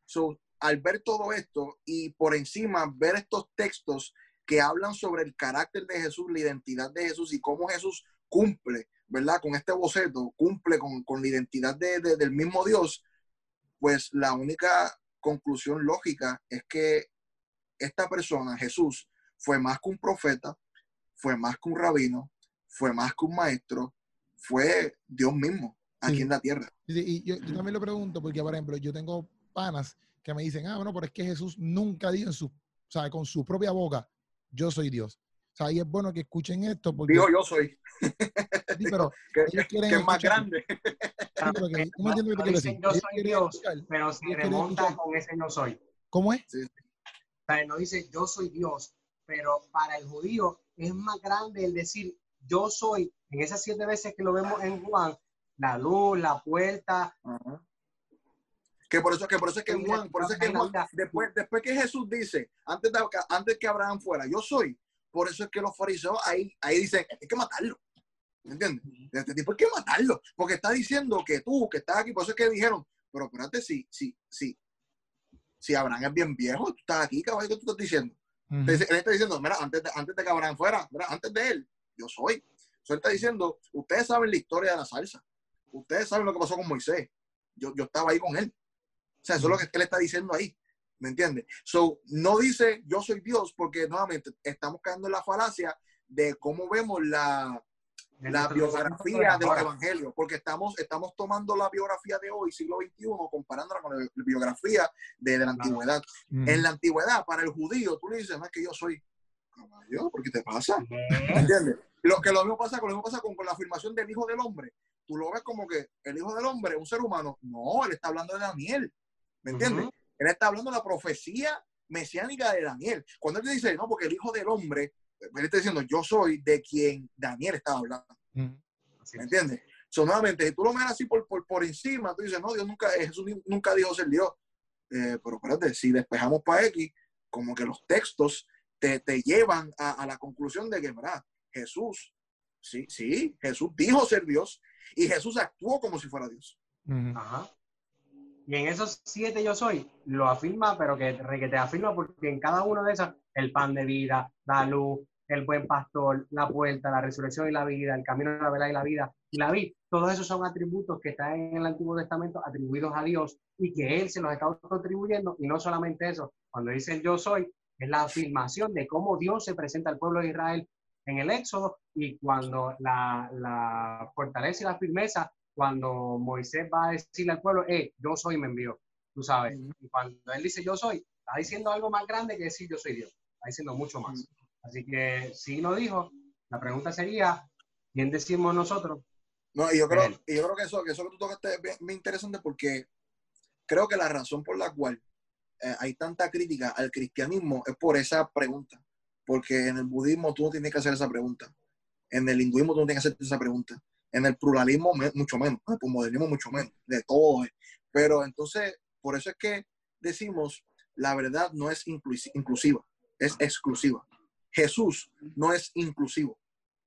So, al ver todo esto y por encima ver estos textos que hablan sobre el carácter de Jesús, la identidad de Jesús y cómo Jesús cumple, ¿verdad? Con este boceto, cumple con, con la identidad de- de- del mismo Dios, pues la única conclusión lógica es que esta persona, Jesús, fue más que un profeta, fue más que un rabino, fue más que un maestro, fue Dios mismo aquí Sí. en la tierra. Y, y yo, yo también lo pregunto porque, por ejemplo, yo tengo panas que me dicen, ah, bueno, pero es que Jesús nunca dijo en su, o sea, con su propia boca, yo soy Dios. O sea, y es bueno que escuchen esto porque, Dijo yo soy, sí, pero que, ellos quieren que es más escuchar- grande. sí, pero que- ¿tú me No- entiendes lo que no te quiero dicen yo Ellos soy Dios, escuchar- pero se Yo remonta con ese no soy. ¿Cómo es? O sea, no dice yo soy Dios, pero para el judío es más grande el decir yo soy, en esas siete veces que lo vemos en Juan, la luz, la puerta. Que por eso, que por eso es que en Juan, por eso es que en Juan, después, después que Jesús dice, antes de antes que Abraham fuera, yo soy, por eso es que los fariseos ahí, ahí dicen, hay que matarlo. ¿Me entiendes? Este tipo hay que matarlo, porque está diciendo que tú, que estás aquí, por eso es que dijeron, pero espérate, si, si, si, si Abraham es bien viejo, tú estás aquí, caballo, ¿qué tú estás diciendo? Entonces, él está diciendo, mira, antes de, antes de que Abraham fuera, mira, antes de él, yo soy. Entonces, él está diciendo, ustedes saben la historia de la salsa. Ustedes saben lo que pasó con Moisés. Yo, yo estaba ahí con él. O sea, eso es lo que él está diciendo ahí. ¿Me entiendes? So, no dice yo soy Dios porque nuevamente estamos cayendo en la falacia de cómo vemos la, la biografía de los ahora. evangelios, porque estamos, estamos tomando la biografía de hoy, siglo XXI, comparándola con la biografía de, de la antigüedad. Ujú. En la antigüedad, para el judío, tú le dices, no es que yo soy caballo, ¿por qué te pasa? ¿Me entiendes? Lo que lo mismo pasa, con lo mismo pasa con, con la afirmación del Hijo del Hombre. Tú lo ves como que el Hijo del Hombre es un ser humano. No, él está hablando de Daniel. ¿Me entiendes? Ujú. Él está hablando de la profecía mesiánica de Daniel. Cuando él dice, no, porque el Hijo del Hombre él está diciendo, yo soy de quien Daniel estaba hablando. Ujú. ¿Me entiendes? So, nuevamente, si tú lo miras así por, por, por encima, tú dices, no, Dios nunca, eh, Jesús nunca dijo ser Dios. Eh, pero espérate, si despejamos para X, como que los textos te, te llevan a, a la conclusión de que, ¿verdad? Jesús, sí, sí, Jesús dijo ser Dios y Jesús actuó como si fuera Dios. Ujú. Ajá. Y en esos siete yo soy, lo afirma, pero que, que te afirma porque en cada uno de esos, el pan de vida, la luz, el buen pastor, la puerta, la resurrección y la vida, el camino de la verdad y la vida, y la vida, todos esos son atributos que están en el Antiguo Testamento atribuidos a Dios y que Él se los está atribuyendo, y no solamente eso, cuando dice el yo soy, es la afirmación de cómo Dios se presenta al pueblo de Israel en el Éxodo y cuando la, la fortaleza y la firmeza, cuando Moisés va a decirle al pueblo, eh, yo soy me envió, tú sabes. Y cuando él dice yo soy, está diciendo algo más grande que decir yo soy Dios, está diciendo mucho más. Así que si lo dijo, la pregunta sería, ¿quién decimos nosotros? No, y yo creo, y yo creo que eso, que eso que tú tocaste es bien, interesante porque creo que la razón por la cual eh, hay tanta crítica al cristianismo es por esa pregunta. Porque en el budismo tú no tienes que hacer esa pregunta. En el hinduismo tú no tienes que hacer esa pregunta. En el pluralismo me- mucho menos. En el postmodernismo mucho menos. De todo. eh. Pero entonces, por eso es que decimos, la verdad no es inclusi- inclusiva, es exclusiva. Jesús no es inclusivo.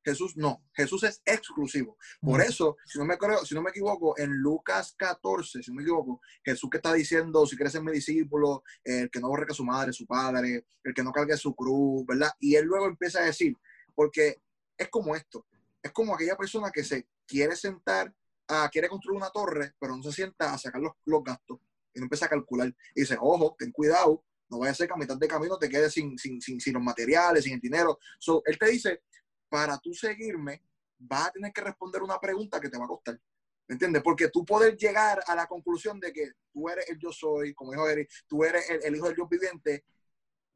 Jesús no, Jesús es exclusivo. Por eso, si no me creo, si no me equivoco, en Lucas 14, si no me equivoco, Jesús que está diciendo, si quieres ser mi discípulo, el que no borre a su madre, su padre, el que no cargue su cruz, ¿verdad? Y él luego empieza a decir, porque es como esto, es como aquella persona que se quiere sentar, a, quiere construir una torre, pero no se sienta a sacar los, los gastos y no empieza a calcular. Y dice, ojo, ten cuidado, no vaya a ser que a mitad de camino te quedes sin, sin, sin, sin los materiales, sin el dinero. So, él te dice, para tú seguirme, vas a tener que responder una pregunta que te va a costar. ¿Me entiendes? Porque tú poder llegar a la conclusión de que tú eres el yo soy, como dijo Eric, tú eres el, hijo del Dios viviente.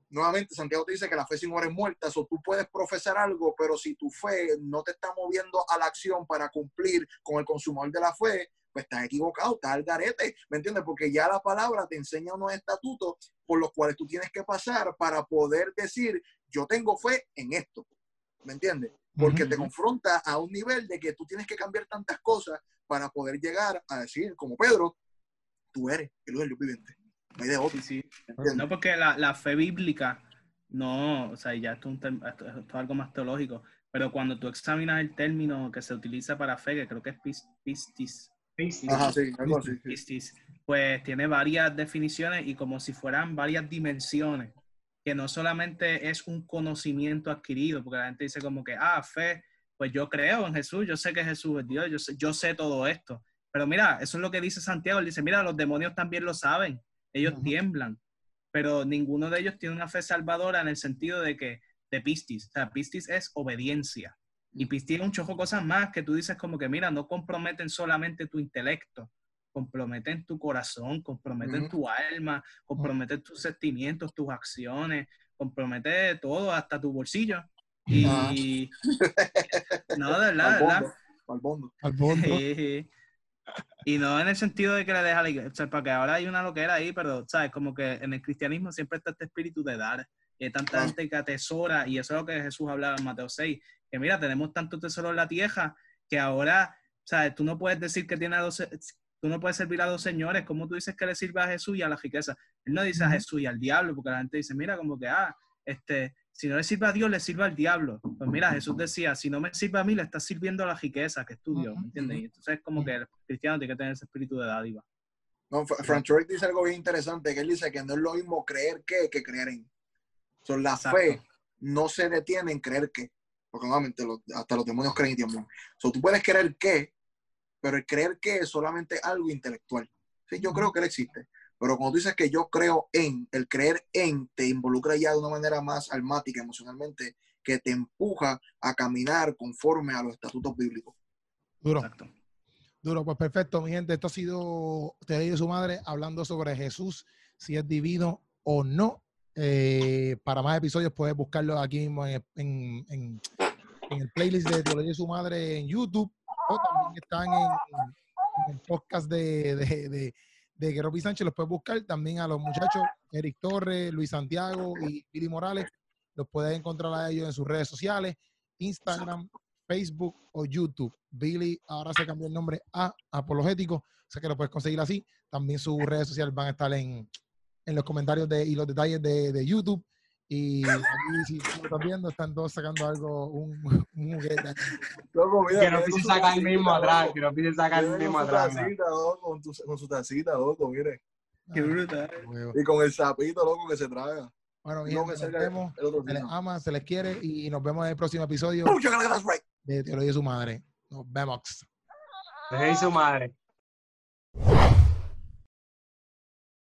Nuevamente, Santiago te dice que la fe sin obra muerta, o tú puedes profesar algo, pero si tu fe no te está moviendo a la acción para cumplir con el consumidor de la fe, pues estás equivocado, estás al garete, ¿me entiendes? Porque ya la palabra te enseña unos estatutos por los cuales tú tienes que pasar para poder decir, yo tengo fe en esto, ¿me entiendes? Porque te confronta a un nivel de que tú tienes que cambiar tantas cosas para poder llegar a decir, como Pedro, tú eres el hijo del Dios viviente. No hay de otro. Sí, sí. No, porque la, la fe bíblica, no, o sea, ya esto es, un esto- es algo más teológico, pero cuando tú examinas el término que se utiliza para fe, que creo que es pis- pistis, Ajá, sí, algo así. sí. pistis, pues tiene varias definiciones y como si fueran varias dimensiones, que no solamente es un conocimiento adquirido, porque la gente dice como que, ah, fe, pues yo creo en Jesús, yo sé que Jesús es Dios, yo sé, yo sé todo esto. Pero mira, eso es lo que dice Santiago, él dice, mira, los demonios también lo saben, ellos tiemblan, pero ninguno de ellos tiene una fe salvadora en el sentido de que, de pistis, o sea, pistis es obediencia. Y pistis es un chojo cosas más que tú dices como que, mira, no comprometen solamente tu intelecto, comprometen tu corazón, comprometen tu alma, comprometen tus sentimientos, tus acciones, compromete todo, hasta tu bolsillo. Y no, de verdad, de verdad. bondo, al bondo. Al fondo. Sí. Y no en el sentido de que le deja la iglesia, o sea, porque ahora hay una loquera ahí, pero, ¿sabes? Como que en el cristianismo siempre está este espíritu de dar. Hay tanta Ah. gente que atesora, y eso es lo que Jesús hablaba en Mateo 6, que mira, tenemos tanto tesoro en la tierra que ahora, ¿sabes? Tú no puedes decir que tiene a dos, tú no puedes servir a dos señores, como tú dices que le sirve a Jesús y a la riqueza? Él no dice a. Jesús y al diablo, porque la gente dice, mira, como que, ah, este, si no le sirve a Dios, le sirve al diablo. Pues mira, Jesús decía, si no me sirve a mí, le estás sirviendo a la riqueza, que es tu Dios, ¿me entiendes? Y entonces es como que el cristiano tiene que tener ese espíritu de dádiva. No, Fra- Frank dice algo bien interesante, que él dice que no es lo mismo creer que que creer en. So, la Exacto. fe no se detiene en creer que, porque nuevamente los- hasta los demonios creen y tiemblan. So, tú puedes creer que, pero el creer que es solamente algo intelectual. Sí, yo creo que él existe, pero cuando tú dices que yo creo en, el creer en te involucra ya de una manera más almática emocionalmente, que te empuja a caminar conforme a los estatutos bíblicos. Duro. Exacto. Duro, pues perfecto, mi gente. Esto ha sido Te y su madre hablando sobre Jesús, si es divino o no. Eh, para más episodios puedes buscarlo aquí mismo en, el playlist de Teología de su madre en YouTube o también están en, el podcast de, de, de, Sánchez. Los puedes buscar también a los muchachos Eric Torres, Luis Santiago y Billy Morales. los puedes encontrar a ellos en sus redes sociales, Instagram, Facebook o YouTube. Billy ahora se cambió el nombre a Apologético, o sea que lo puedes conseguir así. También sus redes sociales van a estar en, en los comentarios de, y los detalles de, de YouTube. Y aquí, si lo estás viendo, están todos sacando algo, un, un juguete. Loco, mira, Que no pise sacar el mismo atrás, que no pise sacar el mismo atrás. ¿no? tacita, loco, con, tu- con su tacita, loco, mire. Qué brutal. Y con el sapito, loco, que se traga. Bueno, No que nos vemos. Se les ama, se les quiere y nos vemos en el próximo episodio right. de Teología de su madre. Nos vemos. Deje su madre.